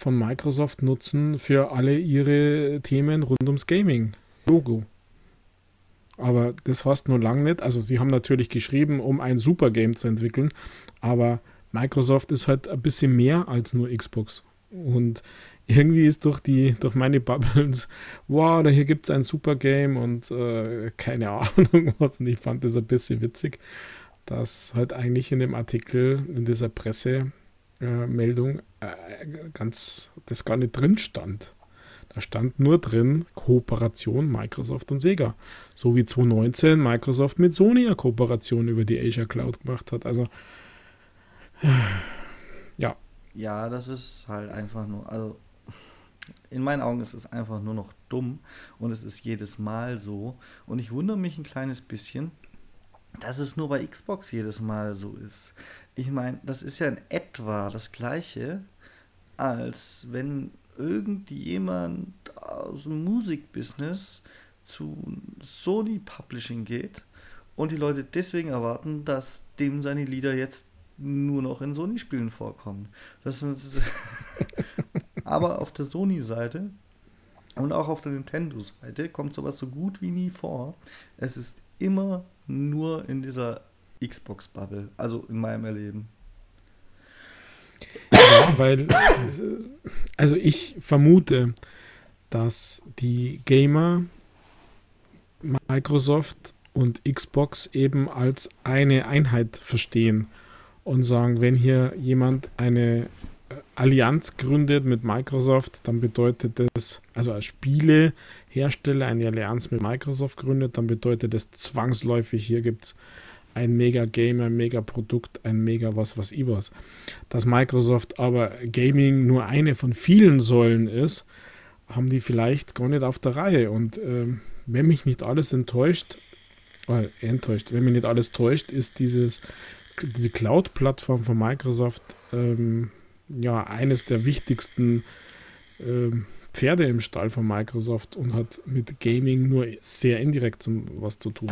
von Microsoft nutzen für alle ihre Themen rund ums Gaming. Logo. Aber das heißt nur lang nicht. Also sie haben natürlich geschrieben, um ein Supergame zu entwickeln, aber Microsoft ist halt ein bisschen mehr als nur Xbox. Und irgendwie ist durch die, durch meine Bubbles, wow, da hier gibt es ein Supergame und äh, keine Ahnung was. Und ich fand das ein bisschen witzig, dass halt eigentlich in dem Artikel, in dieser Presse, Meldung äh, ganz das gar nicht drin stand. Da stand nur drin Kooperation Microsoft und Sega. So wie 2019 Microsoft mit Sony eine Kooperation über die Azure Cloud gemacht hat. Also ja. Ja, das ist halt einfach nur, also in meinen Augen ist es einfach nur noch dumm und es ist jedes Mal so. Und ich wundere mich ein kleines bisschen, dass es nur bei Xbox jedes Mal so ist. Ich meine, das ist ja in etwa das gleiche, als wenn irgendjemand aus dem Musikbusiness zu Sony Publishing geht und die Leute deswegen erwarten, dass dem seine Lieder jetzt nur noch in Sony-Spielen vorkommen. Das ist, aber auf der Sony-Seite und auch auf der Nintendo-Seite kommt sowas so gut wie nie vor. Es ist immer nur in dieser Xbox-Bubble, also in meinem Erleben. Ja, weil, also ich vermute, dass die Gamer Microsoft und Xbox eben als eine Einheit verstehen und sagen, wenn hier jemand eine Allianz gründet mit Microsoft, dann bedeutet das, also als Spielehersteller eine Allianz mit Microsoft gründet, dann bedeutet das zwangsläufig, hier gibt es ein mega Game, ein mega Produkt, ein mega was, was ich was. Dass Microsoft aber Gaming nur eine von vielen Säulen ist, haben die vielleicht gar nicht auf der Reihe. Und äh, wenn mich nicht alles enttäuscht, äh, enttäuscht, wenn mich nicht alles täuscht, ist dieses, diese Cloud-Plattform von Microsoft ähm, ja eines der wichtigsten ähm, Pferde im Stall von Microsoft und hat mit Gaming nur sehr indirekt was zu tun.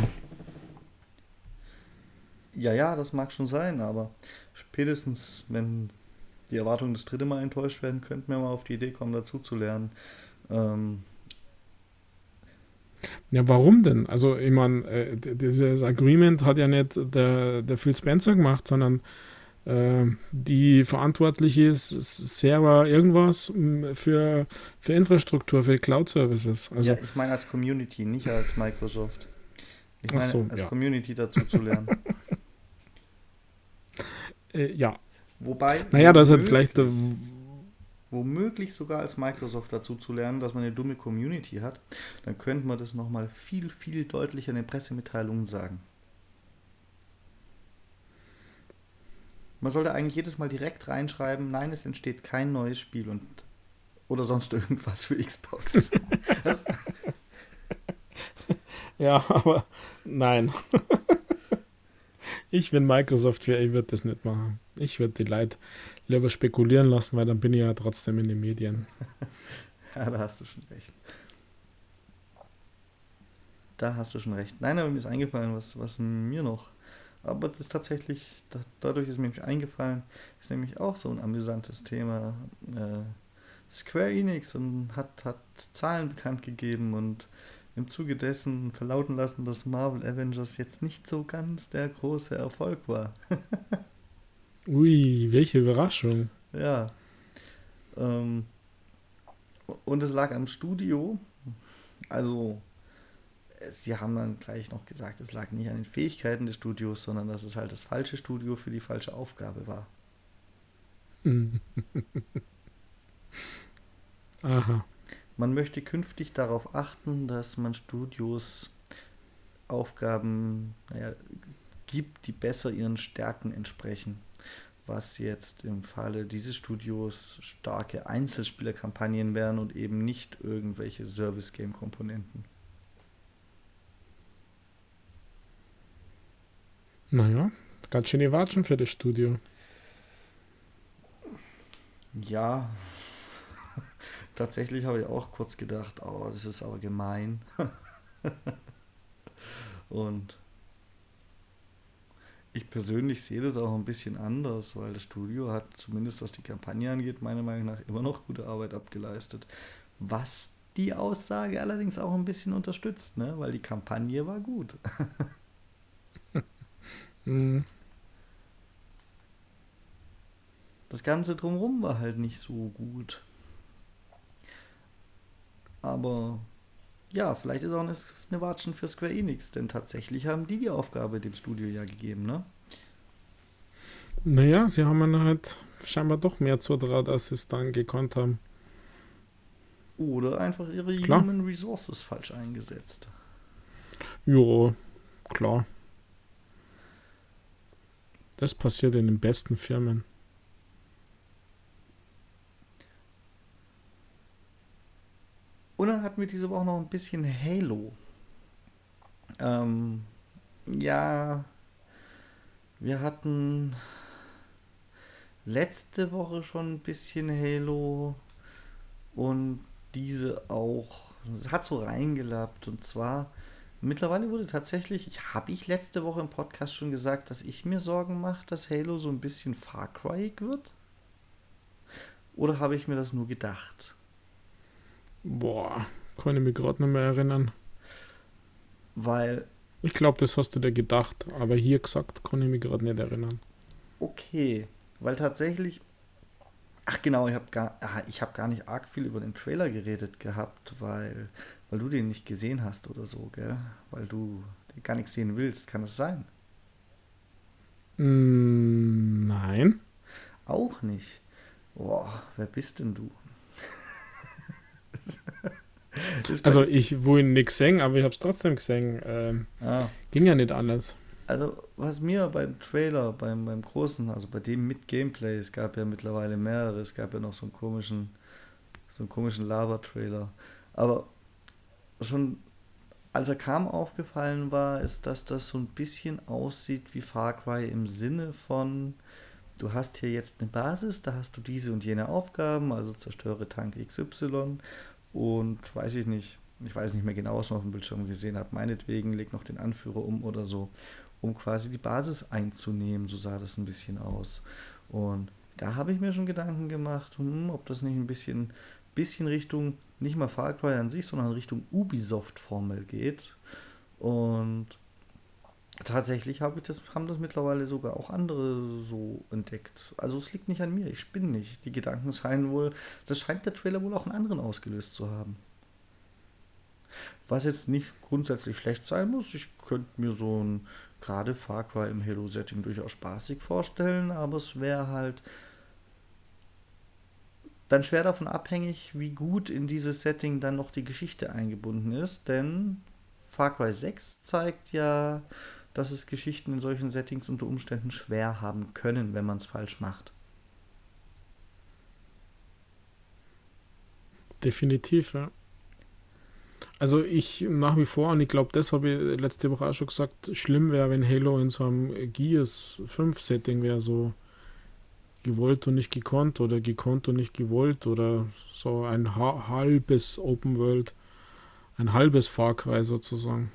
Ja, ja, das mag schon sein, aber spätestens, wenn die Erwartungen das dritte Mal enttäuscht werden, könnten wir mal auf die Idee kommen, dazu zu lernen. Ähm ja, warum denn? Also, ich meine, äh, dieses Agreement hat ja nicht der, der Phil Spencer gemacht, sondern äh, die verantwortlich ist, Server irgendwas für, für Infrastruktur, für Cloud-Services. Also, ja, ich meine als Community, nicht als Microsoft. Ich meine so, als ja. Community dazu zu lernen. Äh, ja. Wobei. Naja, das hat vielleicht. Äh, womöglich sogar als Microsoft dazu zu lernen, dass man eine dumme Community hat, dann könnte man das nochmal viel, viel deutlicher in den Pressemitteilungen sagen. Man sollte eigentlich jedes Mal direkt reinschreiben, nein, es entsteht kein neues Spiel und oder sonst irgendwas für Xbox. ja, aber nein. Ich, wenn Microsoft wäre, ich würde das nicht machen. Ich würde die Leute lieber spekulieren lassen, weil dann bin ich ja trotzdem in den Medien. ja, da hast du schon recht. Da hast du schon recht. Nein, aber mir ist eingefallen, was, was mir noch. Aber das ist tatsächlich, da, dadurch ist mir eingefallen, ist nämlich auch so ein amüsantes Thema. Äh, Square Enix und hat, hat Zahlen bekannt gegeben und im Zuge dessen verlauten lassen, dass Marvel Avengers jetzt nicht so ganz der große Erfolg war. Ui, welche Überraschung. Ja. Ähm, und es lag am Studio. Also, sie haben dann gleich noch gesagt, es lag nicht an den Fähigkeiten des Studios, sondern dass es halt das falsche Studio für die falsche Aufgabe war. Aha. Man möchte künftig darauf achten, dass man Studios Aufgaben naja, gibt, die besser ihren Stärken entsprechen. Was jetzt im Falle dieses Studios starke Einzelspielerkampagnen wären und eben nicht irgendwelche Service-Game-Komponenten. Naja, ganz schön Watschen für das Studio. Ja, tatsächlich habe ich auch kurz gedacht, oh, das ist aber gemein. Und ich persönlich sehe das auch ein bisschen anders, weil das Studio hat zumindest was die Kampagne angeht, meiner Meinung nach immer noch gute Arbeit abgeleistet. Was die Aussage allerdings auch ein bisschen unterstützt, ne? weil die Kampagne war gut. mhm. Das Ganze drumherum war halt nicht so gut. Aber ja, vielleicht ist auch eine, eine Watschen für Square Enix, denn tatsächlich haben die die Aufgabe dem Studio ja gegeben, ne? Naja, sie haben halt scheinbar doch mehr zutraut, als sie es dann gekonnt haben. Oder einfach ihre klar. Human Resources falsch eingesetzt. Ja, klar. Das passiert in den besten Firmen. Und dann hatten wir diese Woche noch ein bisschen Halo. Ähm, ja, wir hatten letzte Woche schon ein bisschen Halo und diese auch. Es hat so reingelappt und zwar mittlerweile wurde tatsächlich, ich habe ich letzte Woche im Podcast schon gesagt, dass ich mir Sorgen mache, dass Halo so ein bisschen Far Cry wird. Oder habe ich mir das nur gedacht? Boah, kann ich mich gerade nicht mehr erinnern. Weil. Ich glaube, das hast du dir gedacht, aber hier gesagt, kann ich mich gerade nicht erinnern. Okay, weil tatsächlich. Ach genau, ich habe gar, ah, hab gar nicht arg viel über den Trailer geredet gehabt, weil, weil du den nicht gesehen hast oder so, gell? Weil du gar nichts sehen willst. Kann das sein? Mm, nein. Auch nicht. Boah, wer bist denn du? also ich will nichts sehen, aber ich habe es trotzdem gesehen. Ähm, ah. Ging ja nicht anders. Also was mir beim Trailer, beim, beim großen, also bei dem mit Gameplay, es gab ja mittlerweile mehrere, es gab ja noch so einen komischen, so einen komischen Lava-Trailer. Aber schon als er kam aufgefallen war, ist, dass das so ein bisschen aussieht wie Far Cry im Sinne von, du hast hier jetzt eine Basis, da hast du diese und jene Aufgaben, also zerstöre Tank XY und weiß ich nicht, ich weiß nicht mehr genau, was man auf dem Bildschirm gesehen hat. Meinetwegen leg noch den Anführer um oder so, um quasi die Basis einzunehmen. So sah das ein bisschen aus. Und da habe ich mir schon Gedanken gemacht, hm, ob das nicht ein bisschen, bisschen Richtung, nicht mal Far Cry an sich, sondern Richtung Ubisoft-Formel geht. Und tatsächlich habe ich das, haben das mittlerweile sogar auch andere so entdeckt. Also es liegt nicht an mir, ich spinne nicht. Die Gedanken scheinen wohl, das scheint der Trailer wohl auch einen anderen ausgelöst zu haben. Was jetzt nicht grundsätzlich schlecht sein muss. Ich könnte mir so ein gerade Far Cry im Halo-Setting durchaus spaßig vorstellen, aber es wäre halt dann schwer davon abhängig, wie gut in dieses Setting dann noch die Geschichte eingebunden ist, denn Far Cry 6 zeigt ja, dass es Geschichten in solchen Settings unter Umständen schwer haben können, wenn man es falsch macht. Definitiv, ja. Also ich nach wie vor, und ich glaube, das habe ich letzte Woche auch schon gesagt, schlimm wäre, wenn Halo in so einem Gears 5 Setting wäre, so gewollt und nicht gekonnt oder gekonnt und nicht gewollt oder so ein halbes Open World, ein halbes Far Cry sozusagen.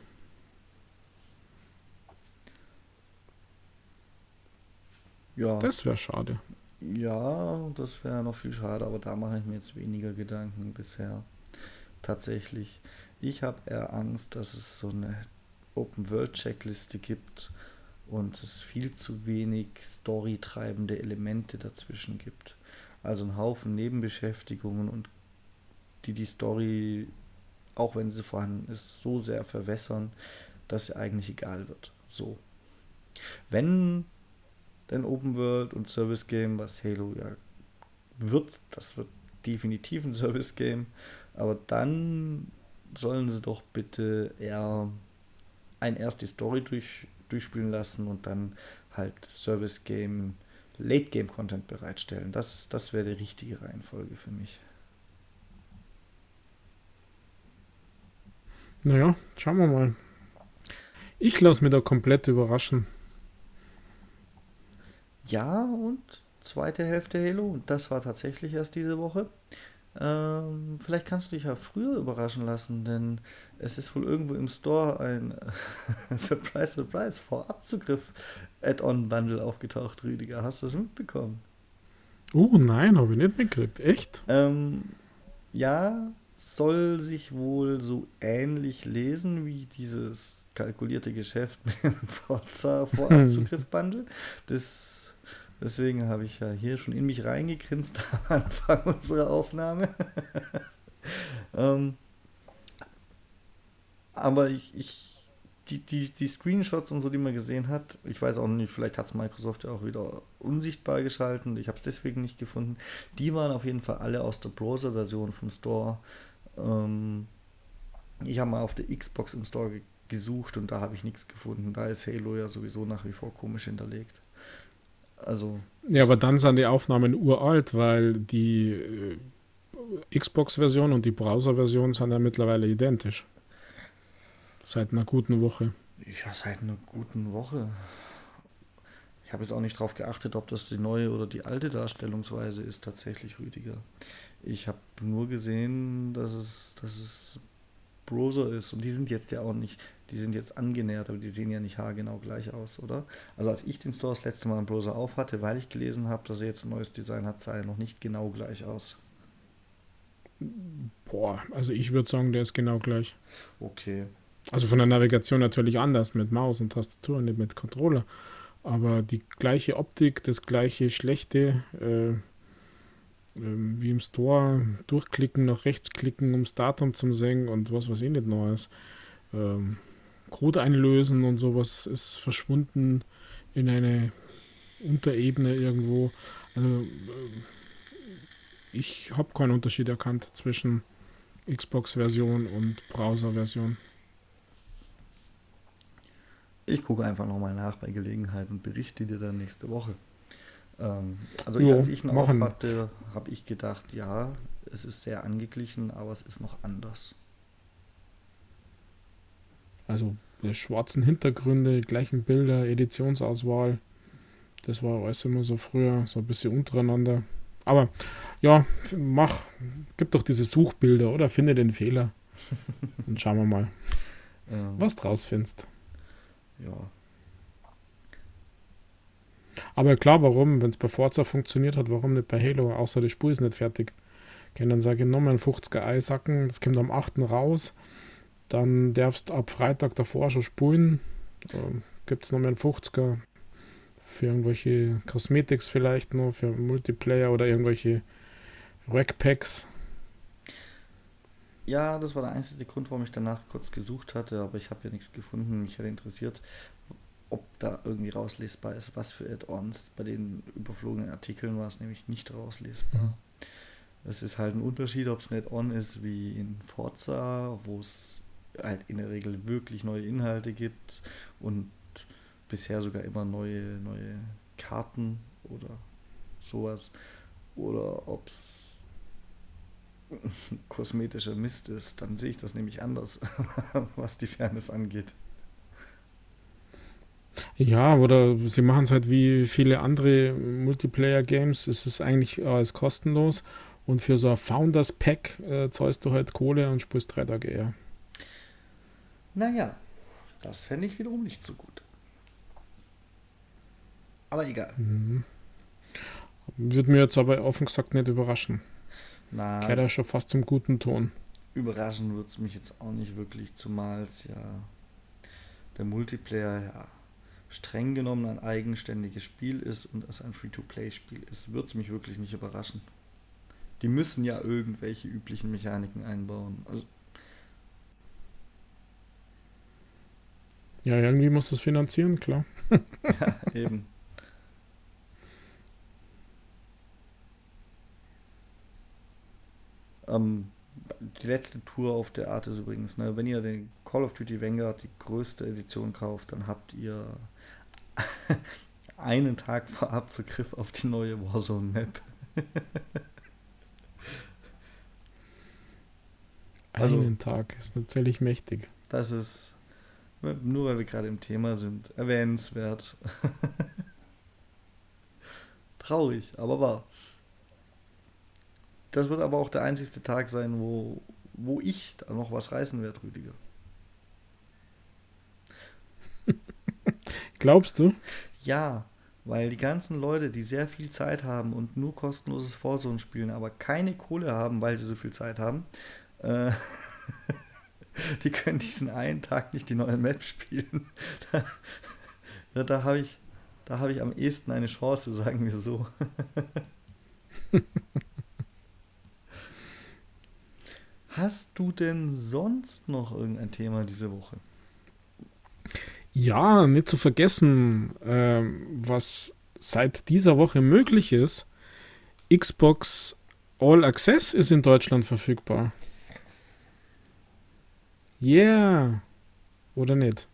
Ja. Das wäre schade. Ja, das wäre noch viel schade, aber da mache ich mir jetzt weniger Gedanken bisher. Tatsächlich. Ich habe eher Angst, dass es so eine Open-World-Checkliste gibt und es viel zu wenig storytreibende Elemente dazwischen gibt. Also ein Haufen Nebenbeschäftigungen und die die Story, auch wenn sie vorhanden ist, so sehr verwässern, dass sie eigentlich egal wird. So. Wenn denn Open World und Service Game, was Halo ja wird, das wird definitiv ein Service Game, Aber dann sollen sie doch bitte eher ein erst die Story durch, durchspielen lassen und dann halt Service Game, Late Game Content bereitstellen. Das, das wäre die richtige Reihenfolge für mich. Naja, schauen wir mal. Ich lasse mich da komplett überraschen. Ja, und zweite Hälfte Halo, und das war tatsächlich erst diese Woche. Ähm, vielleicht kannst du dich ja früher überraschen lassen, denn es ist wohl irgendwo im Store ein Surprise, Surprise Vorabzugriff Add-on-Bundle aufgetaucht, Rüdiger. Hast du das mitbekommen? Oh nein, habe ich nicht mitgekriegt. Echt? Ähm, ja, soll sich wohl so ähnlich lesen wie dieses kalkulierte Geschäft mit dem Forza Vorabzugriff-Bundle. Das Deswegen habe ich ja hier schon in mich reingegrinst am Anfang unserer Aufnahme. ähm, aber ich, ich die, die, die Screenshots und so, die man gesehen hat, ich weiß auch nicht, vielleicht hat es Microsoft ja auch wieder unsichtbar geschalten, ich habe es deswegen nicht gefunden. Die waren auf jeden Fall alle aus der Browser-Version vom Store. Ähm, ich habe mal auf der Xbox im Store gesucht und da habe ich nichts gefunden. Da ist Halo ja sowieso nach wie vor komisch hinterlegt. Also. Ja, aber dann sind die Aufnahmen uralt, weil die äh, Xbox-Version und die Browser-Version sind ja mittlerweile identisch. Seit einer guten Woche. Ja, seit einer guten Woche. Ich habe jetzt auch nicht darauf geachtet, ob das die neue oder die alte Darstellungsweise ist, tatsächlich, Rüdiger. Ich habe nur gesehen, dass es, dass es Browser ist. Und die sind jetzt ja auch nicht, die sind jetzt angenähert, aber die sehen ja nicht haargenau gleich aus, oder? Also als ich den Store das letzte Mal im Browser auf hatte, weil ich gelesen habe, dass er jetzt ein neues Design hat, sah er noch nicht genau gleich aus. Boah, also ich würde sagen, der ist genau gleich. Okay. Also von der Navigation natürlich anders, mit Maus und Tastatur und nicht mit Controller. Aber die gleiche Optik, das gleiche schlechte, äh, ähm, wie im Store durchklicken, nach rechts klicken, ums Datum zu sehen und was weiß ich nicht Neues. Ähm, Code einlösen und sowas ist verschwunden in eine Unterebene irgendwo. Also äh, ich habe keinen Unterschied erkannt zwischen Xbox-Version und Browser-Version. Ich gucke einfach nochmal nach bei Gelegenheit und berichte dir dann nächste Woche. Ähm, also jo, als ich ihn auch hatte, habe ich gedacht, ja, es ist sehr angeglichen, aber es ist noch anders. Also die schwarzen Hintergründe, gleichen Bilder, Editionsauswahl. Das war alles immer so früher, so ein bisschen untereinander. Aber ja, mach, gib doch diese Suchbilder oder finde den Fehler. Dann schauen wir mal, ähm, was draus findest. Ja, aber klar, warum, wenn es bei Forza funktioniert hat, warum nicht bei Halo, außer die Spur ist nicht fertig. Ich dann sage ich nochmal ein 50er Eisacken, das kommt am 8. raus. Dann darfst du ab Freitag davor schon spulen. Gibt es nochmal einen 50er für irgendwelche Cosmetics vielleicht noch, für Multiplayer oder irgendwelche Rackpacks. Ja, das war der einzige Grund, warum ich danach kurz gesucht hatte, aber ich habe ja nichts gefunden. Mich hätte interessiert, ob da irgendwie rauslesbar ist, was für Add-ons. Bei den überflogenen Artikeln war es nämlich nicht rauslesbar. Es ist halt ein Unterschied, ob es ein Add-on ist wie in Forza, wo es halt in der Regel wirklich neue Inhalte gibt und bisher sogar immer neue, neue Karten oder sowas. Oder ob es kosmetischer Mist ist, dann sehe ich das nämlich anders, was die Fairness angeht. Ja, oder sie machen es halt wie viele andere Multiplayer-Games. Es ist eigentlich alles kostenlos. Und für so ein Founders Pack äh, zahlst du halt Kohle und spielst drei Tage eher. Naja, das fände ich wiederum nicht so gut. Aber egal. Mhm. Würde mir jetzt aber offen gesagt nicht überraschen. Na, Kehrt ja schon fast zum guten Ton. Überraschen würde es mich jetzt auch nicht wirklich, zumal es ja der Multiplayer ja streng genommen ein eigenständiges Spiel ist und es ein Free-to-Play-Spiel ist, wird es mich wirklich nicht überraschen. Die müssen ja irgendwelche üblichen Mechaniken einbauen. Also ja, irgendwie muss das finanzieren, klar. ja, eben. Ähm, die letzte Tour auf der Art ist übrigens, ne, wenn ihr den Call of Duty Vanguard, die größte Edition kauft, dann habt ihr einen Tag vor Abzugriff auf die neue Warzone Map. also, einen Tag ist natürlich mächtig. Das ist, nur weil wir gerade im Thema sind, erwähnenswert. Traurig, aber wahr. Das wird aber auch der einzigste Tag sein, wo, wo ich da noch was reißen werde, Rüdiger. Glaubst du? Ja, weil die ganzen Leute, die sehr viel Zeit haben und nur kostenloses Vorzone spielen, aber keine Kohle haben, weil sie so viel Zeit haben, äh, die können diesen einen Tag nicht die neue Map spielen. da, da habe ich, hab ich am ehesten eine Chance, sagen wir so. Hast du denn sonst noch irgendein Thema diese Woche? Ja, nicht zu vergessen, ähm, was seit dieser Woche möglich ist. Xbox All Access ist in Deutschland verfügbar. Yeah. Oder nicht?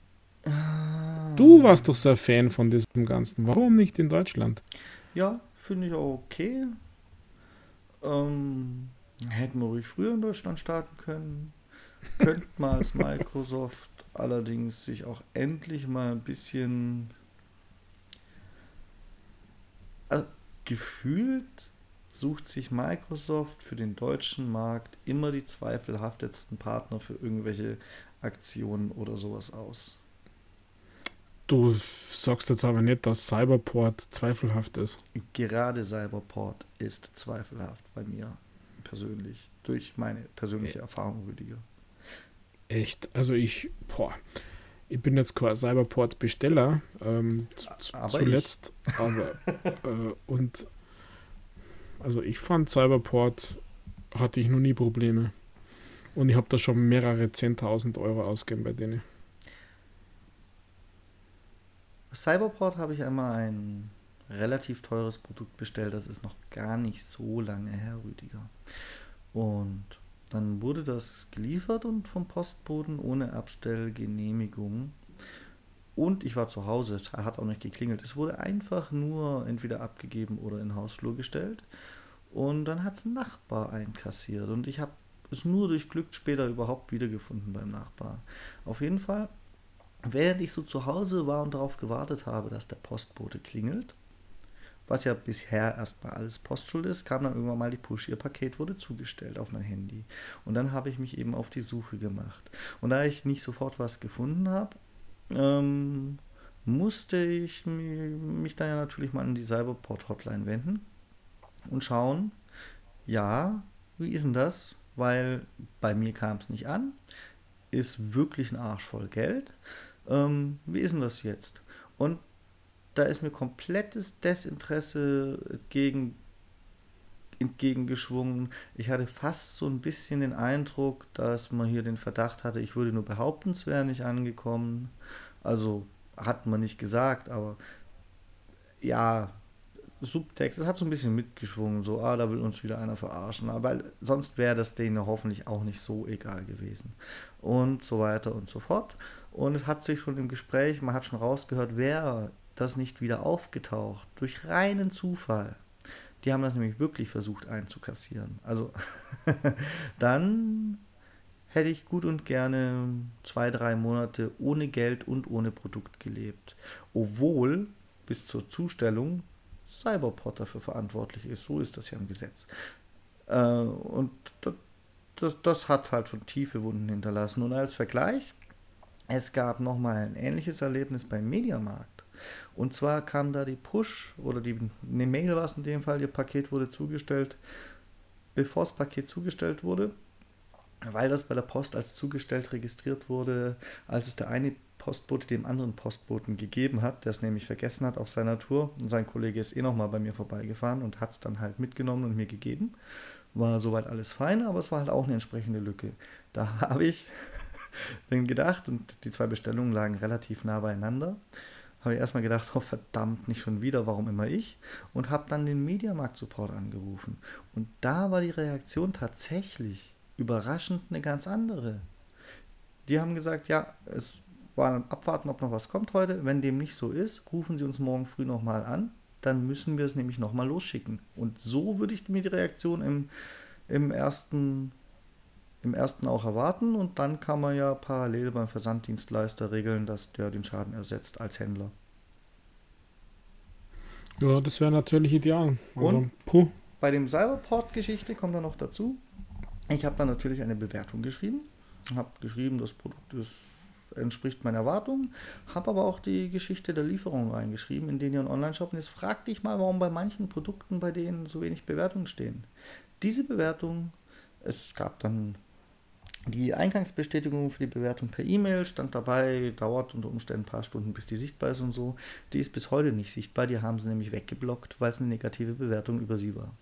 Ah. Du warst doch so ein Fan von diesem Ganzen. Warum nicht in Deutschland? Ja, finde ich auch okay. Ähm, hätten wir ruhig früher in Deutschland starten können. Könnte mal als Microsoft allerdings sich auch endlich mal ein bisschen also, gefühlt sucht sich Microsoft für den deutschen Markt immer die zweifelhaftesten Partner für irgendwelche Aktionen oder sowas aus. Du sagst jetzt aber nicht, dass Cyberport zweifelhaft ist. Gerade Cyberport ist zweifelhaft bei mir persönlich, durch meine persönliche Erfahrung, Rüdiger echt. Also ich, boah, ich bin jetzt quasi Cyberport-Besteller, ähm, zuletzt. Ich. Aber, äh, und also ich fand Cyberport hatte ich noch nie Probleme. Und ich habe da schon mehrere 10.000 Euro ausgegeben bei denen. Cyberport habe ich einmal ein relativ teures Produkt bestellt. Das ist noch gar nicht so lange her, Rüdiger. Und dann wurde das geliefert und vom Postboden ohne Abstellgenehmigung. Und ich war zu Hause, es hat auch nicht geklingelt. Es wurde einfach nur entweder abgegeben oder in Hausflur gestellt. Und dann hat es ein Nachbar einkassiert. Und ich habe es nur durch Glück später überhaupt wiedergefunden beim Nachbar. Auf jeden Fall, während ich so zu Hause war und darauf gewartet habe, dass der Postbote klingelt, was ja bisher erstmal alles Postschuld ist, kam dann irgendwann mal die Push, ihr Paket wurde zugestellt auf mein Handy. Und dann habe ich mich eben auf die Suche gemacht. Und da ich nicht sofort was gefunden habe, ähm, musste ich mich da ja natürlich mal an die Cyberport-Hotline wenden und schauen, ja, wie ist denn das? Weil bei mir kam es nicht an, ist wirklich ein Arsch voll Geld. Ähm, wie ist denn das jetzt? Und da ist mir komplettes Desinteresse entgegen, entgegengeschwungen. Ich hatte fast so ein bisschen den Eindruck, dass man hier den Verdacht hatte, ich würde nur behaupten, es wäre nicht angekommen. Also hat man nicht gesagt, aber ja, Subtext, es hat so ein bisschen mitgeschwungen, so, ah, da will uns wieder einer verarschen, aber sonst wäre das denen hoffentlich auch nicht so egal gewesen. Und so weiter und so fort. Und es hat sich schon im Gespräch, man hat schon rausgehört, wer das nicht wieder aufgetaucht. Durch reinen Zufall. Die haben das nämlich wirklich versucht einzukassieren. Also dann hätte ich gut und gerne zwei, drei Monate ohne Geld und ohne Produkt gelebt. Obwohl bis zur Zustellung Cyberport dafür verantwortlich ist. So ist das ja im Gesetz. Äh, und das, das, das hat halt schon tiefe Wunden hinterlassen. Und als Vergleich, es gab nochmal ein ähnliches Erlebnis beim Mediamarkt. Und zwar kam da die Push oder die eine Mail war es in dem Fall, ihr Paket wurde zugestellt, bevor das Paket zugestellt wurde, weil das bei der Post als zugestellt registriert wurde, als es der eine Postbote dem anderen Postboten gegeben hat, der es nämlich vergessen hat auf seiner Tour. Und sein Kollege ist eh nochmal bei mir vorbeigefahren und hat es dann halt mitgenommen und mir gegeben. War soweit alles fein, aber es war halt auch eine entsprechende Lücke. Da habe ich dann gedacht, und die zwei Bestellungen lagen relativ nah beieinander, habe ich erstmal gedacht, oh verdammt, nicht schon wieder, warum immer ich? Und habe dann den Mediamarkt-Support angerufen. Und da war die Reaktion tatsächlich überraschend eine ganz andere. Die haben gesagt, ja, es war abwarten, ob noch was kommt heute. Wenn dem nicht so ist, rufen Sie uns morgen früh nochmal an. Dann müssen wir es nämlich nochmal losschicken. Und so würde ich mir die Reaktion im, im, ersten, im ersten auch erwarten. Und dann kann man ja parallel beim Versanddienstleister regeln, dass der den Schaden ersetzt als Händler. Ja, das wäre natürlich ideal. Also, Und puh. bei dem Cyberport-Geschichte kommt dann noch dazu. Ich habe dann natürlich eine Bewertung geschrieben. Habe geschrieben, das Produkt ist, entspricht meinen Erwartungen. Habe aber auch die Geschichte der Lieferung reingeschrieben in den ihren Online-Shop. Und jetzt frag dich mal, warum bei manchen Produkten bei denen so wenig Bewertungen stehen. Diese Bewertung, es gab dann die Eingangsbestätigung für die Bewertung per E-Mail stand dabei, dauert unter Umständen ein paar Stunden, bis die sichtbar ist und so. Die ist bis heute nicht sichtbar, die haben sie nämlich weggeblockt, weil es eine negative Bewertung über sie war.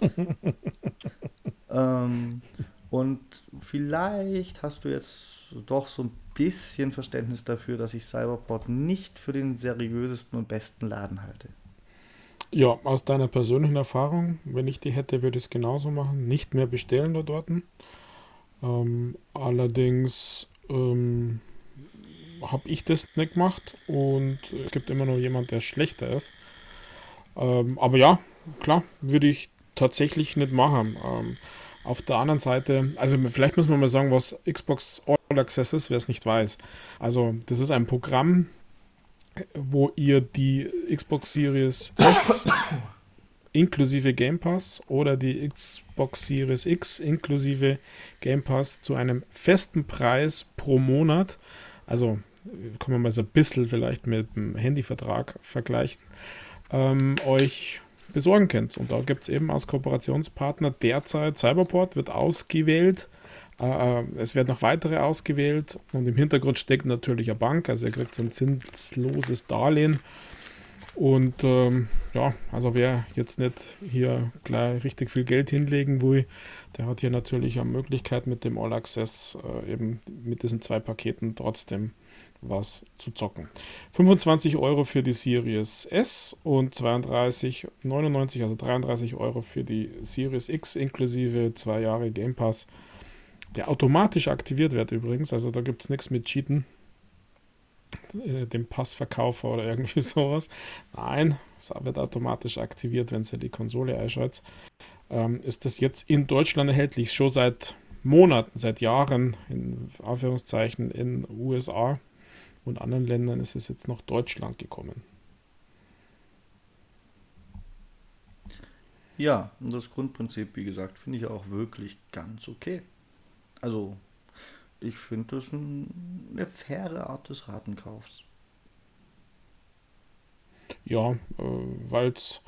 ähm, und vielleicht hast du jetzt doch so ein bisschen Verständnis dafür, dass ich Cyberport nicht für den seriösesten und besten Laden halte. Ja, aus deiner persönlichen Erfahrung, wenn ich die hätte, würde ich es genauso machen. Nicht mehr bestellen da dort. Ähm, allerdings ähm, habe ich das nicht gemacht und es gibt immer noch jemand, der schlechter ist. Ähm, aber ja, klar, würde ich tatsächlich nicht machen. Ähm, auf der anderen Seite, also vielleicht muss man mal sagen, was Xbox All Access ist, wer es nicht weiß. Also, das ist ein Programm, wo ihr die Xbox Series S inklusive Game Pass oder die Xbox Series X inklusive Game Pass zu einem festen Preis pro Monat, also kann man mal so ein bisschen vielleicht mit dem Handyvertrag vergleichen, ähm, euch besorgen könnt. Und da gibt es eben als Kooperationspartner derzeit Cyberport wird ausgewählt. Äh, äh, es werden noch weitere ausgewählt und im Hintergrund steckt natürlich eine Bank, also ihr kriegt so ein zinsloses Darlehen und ähm, ja, also wer jetzt nicht hier gleich richtig viel Geld hinlegen will, der hat hier natürlich eine Möglichkeit mit dem All Access äh, eben mit diesen zwei Paketen trotzdem was zu zocken. 25 Euro für die Series S und 32,99, also 33 Euro für die Series X inklusive zwei Jahre Game Pass, der automatisch aktiviert wird übrigens, also da gibt es nichts mit Cheaten äh, dem Passverkaufer oder irgendwie sowas. Nein, es wird automatisch aktiviert, wenn sie die Konsole einschaltet. Ähm, ist das jetzt in Deutschland erhältlich, schon seit Monaten, seit Jahren, in Anführungszeichen, in USA und anderen Ländern ist es jetzt nach Deutschland gekommen. Ja, und das Grundprinzip, wie gesagt, finde ich auch wirklich ganz okay. Also ich finde das ein, eine faire Art des Ratenkaufs. Ja, äh, weil es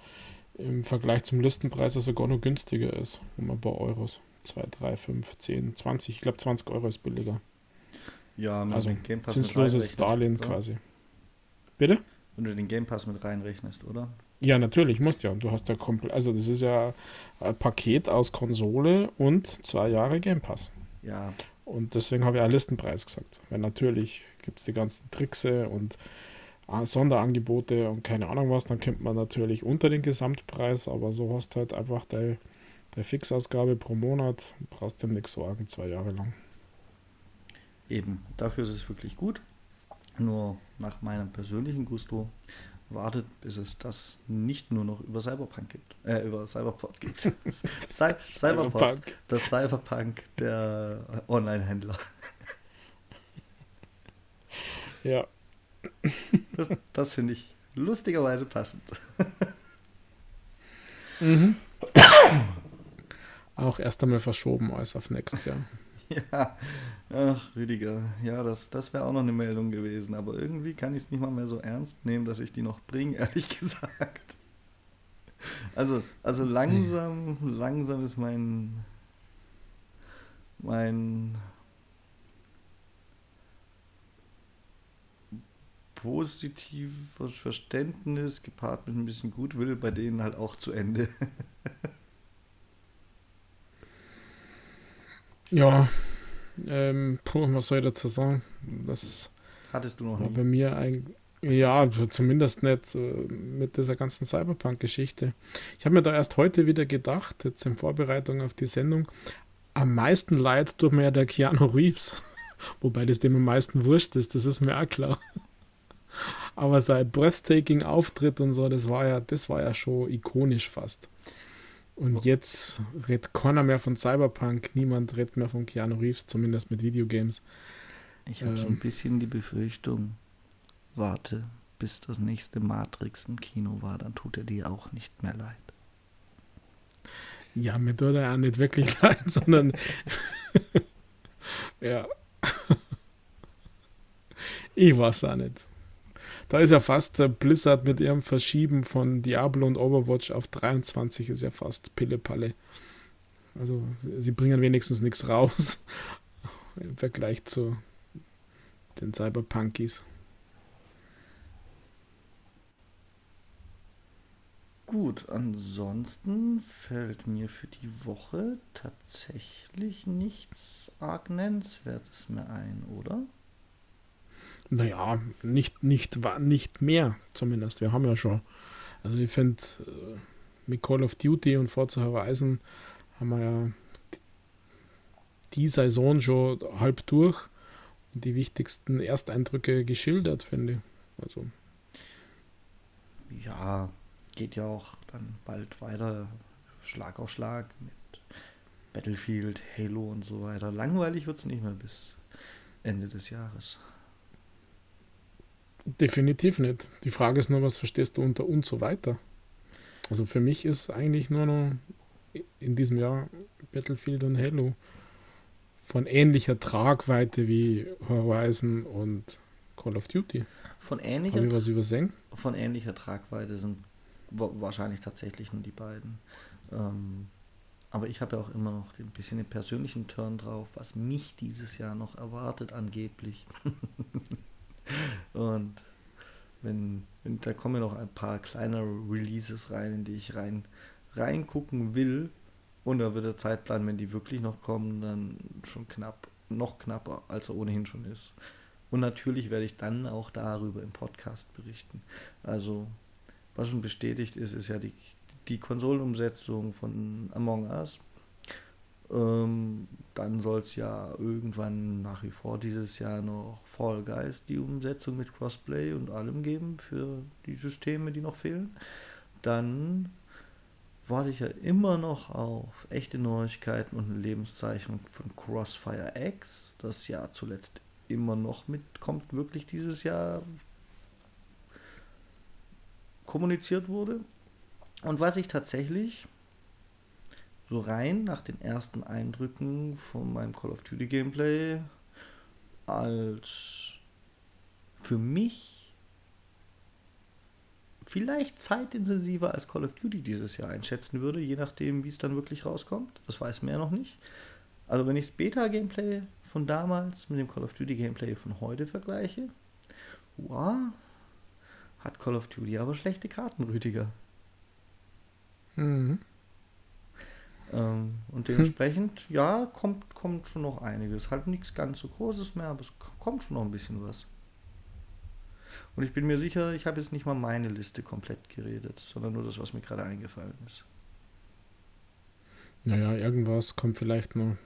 im Vergleich zum Listenpreis sogar noch günstiger ist, um ein paar Euros. 2, 3, 5, 10, 20. Ich glaube, 20 Euro ist billiger. Ja, also zinsloses Darlehen oder? quasi. Bitte? Wenn du den Game Pass mit reinrechnest, oder? Ja, natürlich, musst ja. Du hast ja komplett, also das ist ja ein Paket aus Konsole und zwei Jahre Game Pass. Ja. Und deswegen habe ich einen Listenpreis gesagt. Weil natürlich gibt es die ganzen Trickse und äh, Sonderangebote und keine Ahnung was, dann kommt man natürlich unter den Gesamtpreis, aber so hast du halt einfach deine, Fixausgabe pro Monat, brauchst du nichts sorgen, zwei Jahre lang. Eben, dafür ist es wirklich gut. Nur nach meinem persönlichen Gusto wartet, bis es das nicht nur noch über Cyberpunk gibt. Äh, über Cyberport gibt. Cy Cyberpunk. Das Cyberpunk der Online-Händler. Ja. Das, das finde ich lustigerweise passend. Mhm. Auch erst einmal verschoben als auf nächstes Jahr. Ja, ach, Rüdiger, ja, das, das wäre auch noch eine Meldung gewesen, aber irgendwie kann ich es nicht mal mehr so ernst nehmen, dass ich die noch bringe, ehrlich gesagt. Also, also langsam, langsam ist mein, mein positives Verständnis gepaart mit ein bisschen Gutwill bei denen halt auch zu Ende. Ja, ähm, puh, was soll ich dazu sagen? Das hattest du noch war nicht. bei mir ein, ja, zumindest nicht äh, mit dieser ganzen Cyberpunk-Geschichte. Ich habe mir da erst heute wieder gedacht, jetzt in Vorbereitung auf die Sendung, am meisten leid tut mir ja der Keanu Reeves. Wobei das dem am meisten wurscht ist, das ist mir auch klar. Aber sein breathtaking Auftritt und so, das war ja, das war ja schon ikonisch fast. Und jetzt redet keiner mehr von Cyberpunk, niemand redet mehr von Keanu Reeves, zumindest mit Videogames. Ich habe ähm, so ein bisschen die Befürchtung, warte, bis das nächste Matrix im Kino war, dann tut er dir auch nicht mehr leid. Ja, mir tut er auch nicht wirklich leid, sondern ja. ich weiß auch nicht. Da ist ja fast der Blizzard mit ihrem Verschieben von Diablo und Overwatch auf 23 ist ja fast Pille-Palle. Also sie bringen wenigstens nichts raus im Vergleich zu den Cyberpunkies. Gut, ansonsten fällt mir für die Woche tatsächlich nichts arg nennenswertes mehr ein, oder? Naja, nicht, nicht, nicht mehr zumindest. Wir haben ja schon. Also ich finde, äh, mit Call of Duty und Forza Horizon haben wir ja die Saison schon halb durch und die wichtigsten Ersteindrücke geschildert, finde ich. Also. Ja, geht ja auch dann bald weiter, Schlag auf Schlag mit Battlefield, Halo und so weiter. Langweilig wird es nicht mehr bis Ende des Jahres. Definitiv nicht. Die Frage ist nur, was verstehst du unter und so weiter? Also für mich ist eigentlich nur noch in diesem Jahr Battlefield und Halo von ähnlicher Tragweite wie Horizon und Call of Duty. Von ähnlicher, ich was übersehen? Von ähnlicher Tragweite sind wahrscheinlich tatsächlich nur die beiden. Ähm, aber ich habe ja auch immer noch ein bisschen den persönlichen Turn drauf, was mich dieses Jahr noch erwartet, angeblich. Und wenn, wenn, da kommen noch ein paar kleinere Releases rein, in die ich rein reingucken will. Und da wird der Zeitplan, wenn die wirklich noch kommen, dann schon knapp, noch knapper, als er ohnehin schon ist. Und natürlich werde ich dann auch darüber im Podcast berichten. Also, was schon bestätigt ist, ist ja die, die Konsolenumsetzung von Among Us. Ähm, dann soll es ja irgendwann nach wie vor dieses Jahr noch Fall Guys die Umsetzung mit Crossplay und allem geben für die Systeme, die noch fehlen. Dann warte ich ja immer noch auf echte Neuigkeiten und eine Lebenszeichnung von Crossfire X, das ja zuletzt immer noch mitkommt, wirklich dieses Jahr kommuniziert wurde. Und was ich tatsächlich so rein nach den ersten Eindrücken von meinem Call of Duty Gameplay als für mich vielleicht zeitintensiver als Call of Duty dieses Jahr einschätzen würde, je nachdem, wie es dann wirklich rauskommt. Das weiß ja noch nicht. Also wenn ich das Beta-Gameplay von damals mit dem Call of Duty Gameplay von heute vergleiche, wow, hat Call of Duty aber schlechte Karten, Rüdiger. Mhm. Ähm, und dementsprechend, hm. ja, kommt, kommt schon noch einiges. Halt nichts ganz so Großes mehr, aber es kommt schon noch ein bisschen was. Und ich bin mir sicher, ich habe jetzt nicht mal meine Liste komplett geredet, sondern nur das, was mir gerade eingefallen ist. Naja, irgendwas kommt vielleicht noch.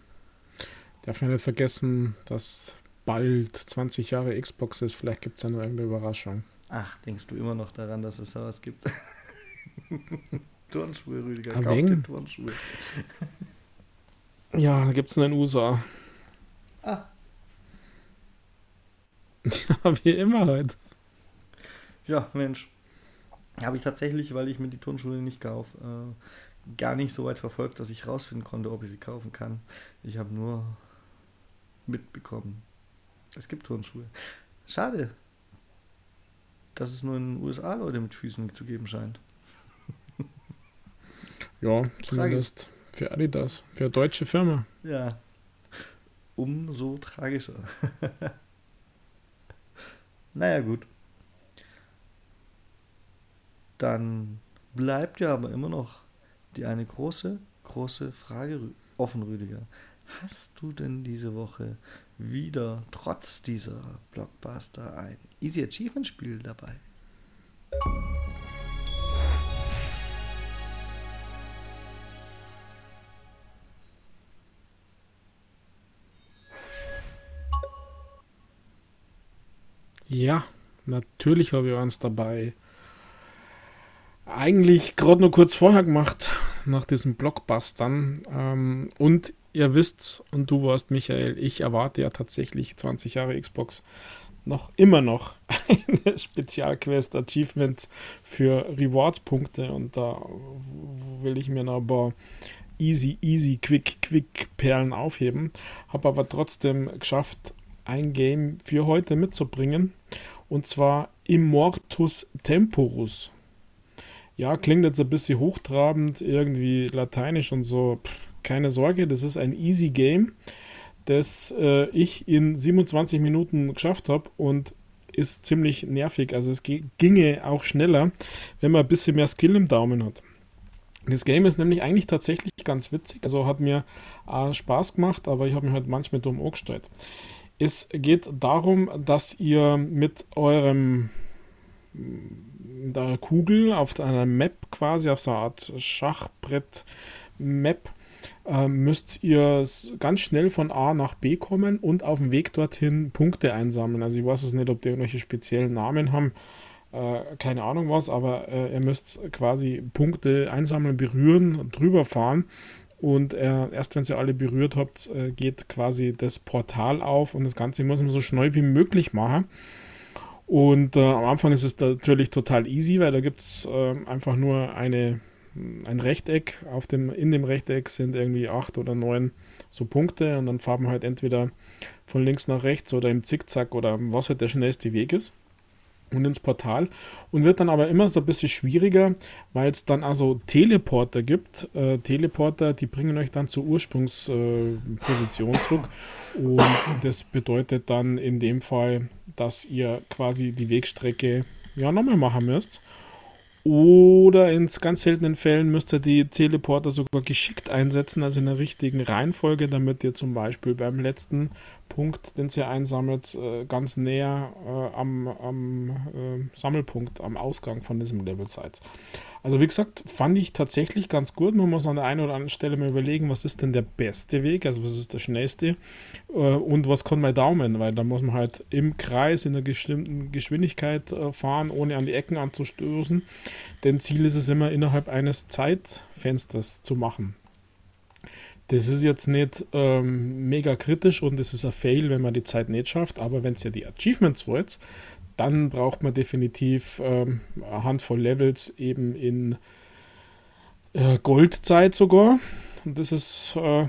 Darf man nicht vergessen, dass bald 20 Jahre Xbox ist. Vielleicht gibt es ja noch irgendeine Überraschung. Ach, denkst du immer noch daran, dass es da was gibt? Turnschuhe, Rüdiger. Kauf dir Turnschuhe. Ja, da gibt es einen USA. Ah. Ja, wie immer heute. Ja, Mensch. Habe ich tatsächlich, weil ich mir die Turnschuhe nicht kaufe, äh, gar nicht so weit verfolgt, dass ich rausfinden konnte, ob ich sie kaufen kann. Ich habe nur mitbekommen. Es gibt Turnschuhe. Schade, dass es nur in den USA Leute mit Füßen zu geben scheint. Ja, zumindest Tragisch. für Adidas, für eine deutsche Firma. Ja. Umso tragischer. naja, gut. Dann bleibt ja aber immer noch die eine große, große Frage offen, Rüdiger. Hast du denn diese Woche wieder trotz dieser Blockbuster ein Easy Achievement Spiel dabei? Ja, natürlich habe ich eins dabei. Eigentlich gerade nur kurz vorher gemacht, nach diesen Blockbustern. Ähm, und ihr wisst's, und du warst Michael, ich erwarte ja tatsächlich 20 Jahre Xbox noch immer noch eine Spezialquest Achievement für Rewards-Punkte und da will ich mir noch ein paar easy, easy, quick, quick Perlen aufheben. Habe aber trotzdem geschafft, ein Game für heute mitzubringen und zwar Immortus Temporus. Ja, klingt jetzt ein bisschen hochtrabend, irgendwie lateinisch und so. Pff, keine Sorge, das ist ein easy Game das äh, ich in 27 Minuten geschafft habe und ist ziemlich nervig. Also es ginge auch schneller, wenn man ein bisschen mehr Skill im Daumen hat. Das Game ist nämlich eigentlich tatsächlich ganz witzig. Also hat mir äh, Spaß gemacht, aber ich habe mich halt manchmal dumm angestellt. Es geht darum, dass ihr mit eurem der Kugel auf einer Map quasi, auf so einer Art Schachbrett-Map, äh, müsst ihr ganz schnell von A nach B kommen und auf dem Weg dorthin Punkte einsammeln. Also ich weiß es nicht, ob die irgendwelche speziellen Namen haben, äh, keine Ahnung was, aber äh, ihr müsst quasi Punkte einsammeln, berühren, drüber fahren und äh, erst wenn ihr alle berührt habt, äh, geht quasi das Portal auf und das Ganze muss man so schnell wie möglich machen. Und äh, am Anfang ist es natürlich total easy, weil da gibt es einfach nur eine ein Rechteck. Auf dem, in dem Rechteck sind irgendwie acht oder neun so Punkte und dann fahren wir halt entweder von links nach rechts oder im Zickzack oder was halt der schnellste Weg ist und ins Portal und wird dann aber immer so ein bisschen schwieriger, weil es dann also Teleporter gibt. Äh, Teleporter, die bringen euch dann zur Ursprungsposition äh, zurück und das bedeutet dann in dem Fall, dass ihr quasi die Wegstrecke ja nochmal machen müsst oder in ganz seltenen Fällen müsst ihr die Teleporter sogar geschickt einsetzen, also in der richtigen Reihenfolge, damit ihr zum Beispiel beim letzten Punkt, den ihr einsammelt, äh, ganz näher äh, am, am äh, Sammelpunkt, am Ausgang von diesem Level seid. Also wie gesagt, fand ich tatsächlich ganz gut. Man muss an der einen oder anderen Stelle mal überlegen, was ist denn der beste Weg, also was ist der schnellste äh, und was kann mein Daumen, weil da muss man halt im Kreis in einer bestimmten Geschwindigkeit äh, fahren, ohne an die Ecken anzustoßen. Denn Ziel ist es immer innerhalb eines Zeitfensters zu machen. Das ist jetzt nicht ähm, mega kritisch und es ist ein Fail, wenn man die Zeit nicht schafft, aber wenn es ja die Achievements wollt, dann braucht man definitiv ähm, eine Handvoll Levels eben in äh, Goldzeit sogar. Und das ist äh,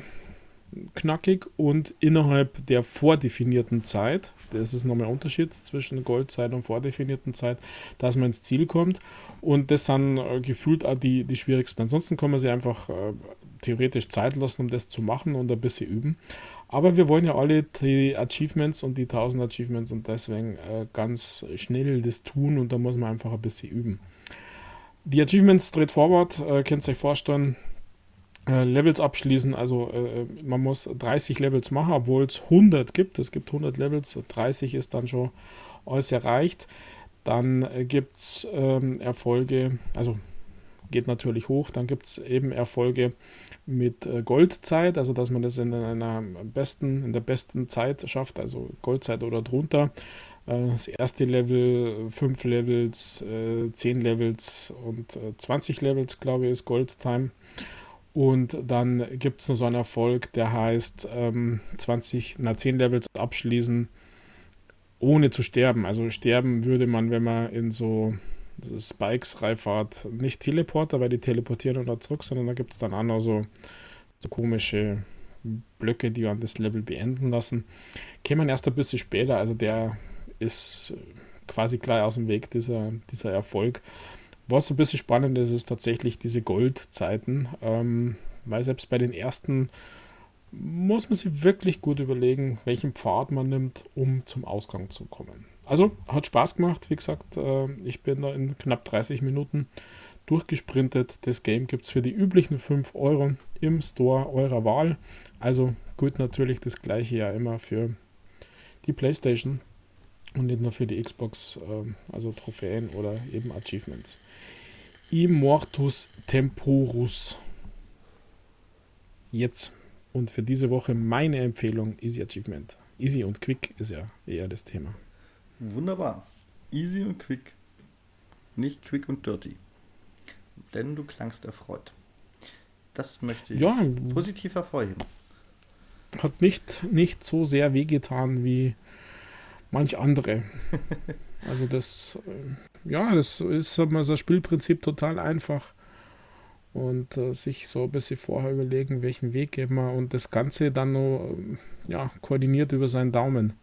knackig und innerhalb der vordefinierten Zeit, das ist nochmal ein Unterschied zwischen Goldzeit und vordefinierten Zeit, dass man ins Ziel kommt. Und das sind äh, gefühlt auch die, die schwierigsten. Ansonsten kann man sich einfach äh, theoretisch Zeit lassen, um das zu machen und ein bisschen üben. Aber wir wollen ja alle die Achievements und die 1000 Achievements und deswegen äh, ganz schnell das tun und da muss man einfach ein bisschen üben. Die Achievements straightforward, äh, könnt ihr euch vorstellen, äh, Levels abschließen, also äh, man muss 30 Levels machen, obwohl es 100 gibt. Es gibt 100 Levels, 30 ist dann schon alles erreicht. Dann äh, gibt es ähm, Erfolge, also geht natürlich hoch. Dann gibt es eben Erfolge mit äh, Goldzeit, also dass man das in einer besten, in der besten Zeit schafft, also Goldzeit oder drunter. Äh, das erste Level, 5 Levels, 10 äh, Levels und 20 Levels, glaube ich, ist Goldtime. Und dann gibt es noch so einen Erfolg, der heißt 20, ähm, na 10 Levels abschließen, ohne zu sterben. Also sterben würde man, wenn man in so Spikes Reifahrt nicht Teleporter, weil die teleportieren oder zurück, sondern da gibt es dann auch noch so, so komische Blöcke, die an das Level beenden lassen. Käme erst ein bisschen später, also der ist quasi gleich aus dem Weg, dieser, dieser Erfolg. Was ein bisschen spannend ist, ist tatsächlich diese Goldzeiten, ähm, weil selbst bei den ersten muss man sich wirklich gut überlegen, welchen Pfad man nimmt, um zum Ausgang zu kommen. Also hat Spaß gemacht. Wie gesagt, äh, ich bin da in knapp 30 Minuten durchgesprintet. Das Game gibt es für die üblichen 5 Euro im Store eurer Wahl. Also gut natürlich das gleiche ja immer für die PlayStation und nicht nur für die Xbox, äh, also Trophäen oder eben Achievements. Immortus Temporus. Jetzt und für diese Woche meine Empfehlung Easy Achievement. Easy und Quick ist ja eher das Thema. Wunderbar. Easy und quick. Nicht quick und dirty. Denn du klangst erfreut. Das möchte ich Ja. positiv hervorheben. Hat nicht, nicht so sehr wehgetan wie manch andere. Also das, äh, ja, das ist mal ein Spielprinzip total einfach. Und äh, sich so ein bisschen vorher überlegen, welchen Weg gehen wir und das Ganze dann noch ähm, ja, koordiniert über seinen Daumen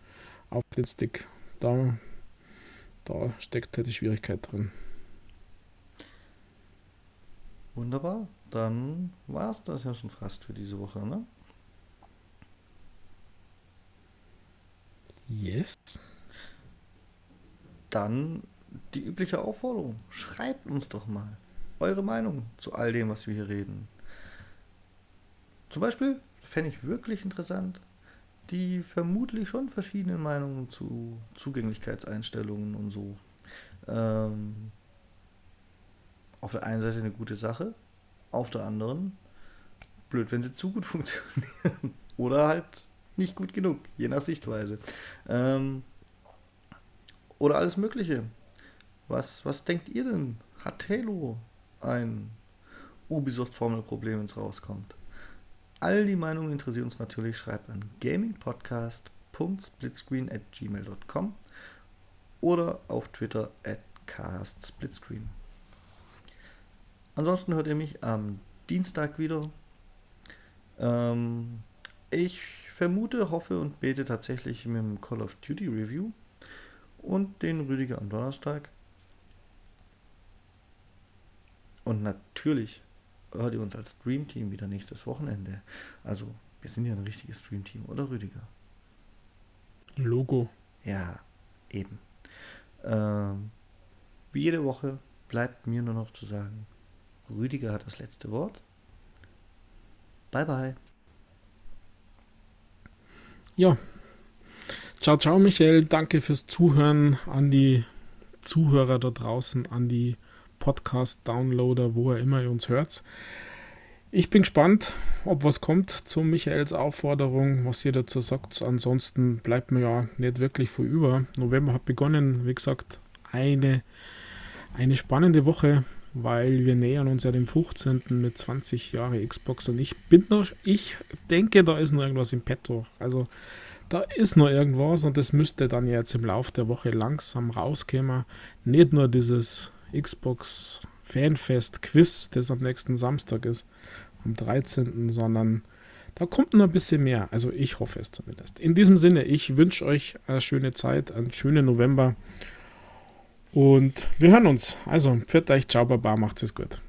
auf den Stick. Da, da steckt halt die Schwierigkeit drin. Wunderbar. Dann war es das ja schon fast für diese Woche, ne? Yes. Dann die übliche Aufforderung. Schreibt uns doch mal eure Meinung zu all dem, was wir hier reden. Zum Beispiel fände ich wirklich interessant, die vermutlich schon verschiedenen Meinungen zu Zugänglichkeitseinstellungen und so. Ähm, auf der einen Seite eine gute Sache, auf der anderen blöd, wenn sie zu gut funktionieren. Oder halt nicht gut genug, je nach Sichtweise. Ähm, oder alles Mögliche. Was, was denkt ihr denn? Hat Halo ein Ubisoft-Formelproblem, wenn es rauskommt? All die Meinungen interessieren uns natürlich. Schreibt an gamingpodcast.splitscreen@gmail.com oder auf Twitter at castsplitscreen. Ansonsten hört ihr mich am Dienstag wieder. Ähm, ich vermute, hoffe und bete tatsächlich mit dem Call of Duty Review und den Rüdiger am Donnerstag. Und natürlich hört ihr uns als Stream Team wieder nächstes Wochenende. Also, wir sind ja ein richtiges Stream Team, oder Rüdiger? Logo. Ja, eben. Ähm, wie jede Woche bleibt mir nur noch zu sagen, Rüdiger hat das letzte Wort. Bye bye. Ja. Ciao, ciao, Michael. Danke fürs Zuhören an die Zuhörer da draußen, an die Podcast-Downloader, wo ihr immer uns hört. Ich bin gespannt, ob was kommt zu Michaels Aufforderung, was ihr dazu sagt. Ansonsten bleibt mir ja nicht wirklich viel über. November hat begonnen, wie gesagt, eine, eine spannende Woche, weil wir nähern uns ja dem 15. mit 20 Jahre Xbox und ich bin noch, ich denke, da ist noch irgendwas im Petto. Also da ist noch irgendwas und das müsste dann jetzt im Laufe der Woche langsam rauskommen. Nicht nur dieses Xbox Fanfest Quiz, das am nächsten Samstag ist, am 13., sondern da kommt noch ein bisschen mehr. Also ich hoffe es zumindest. In diesem Sinne, ich wünsche euch eine schöne Zeit, einen schönen November und wir hören uns. Also, pfiat euch, ciao, baba, macht's es gut.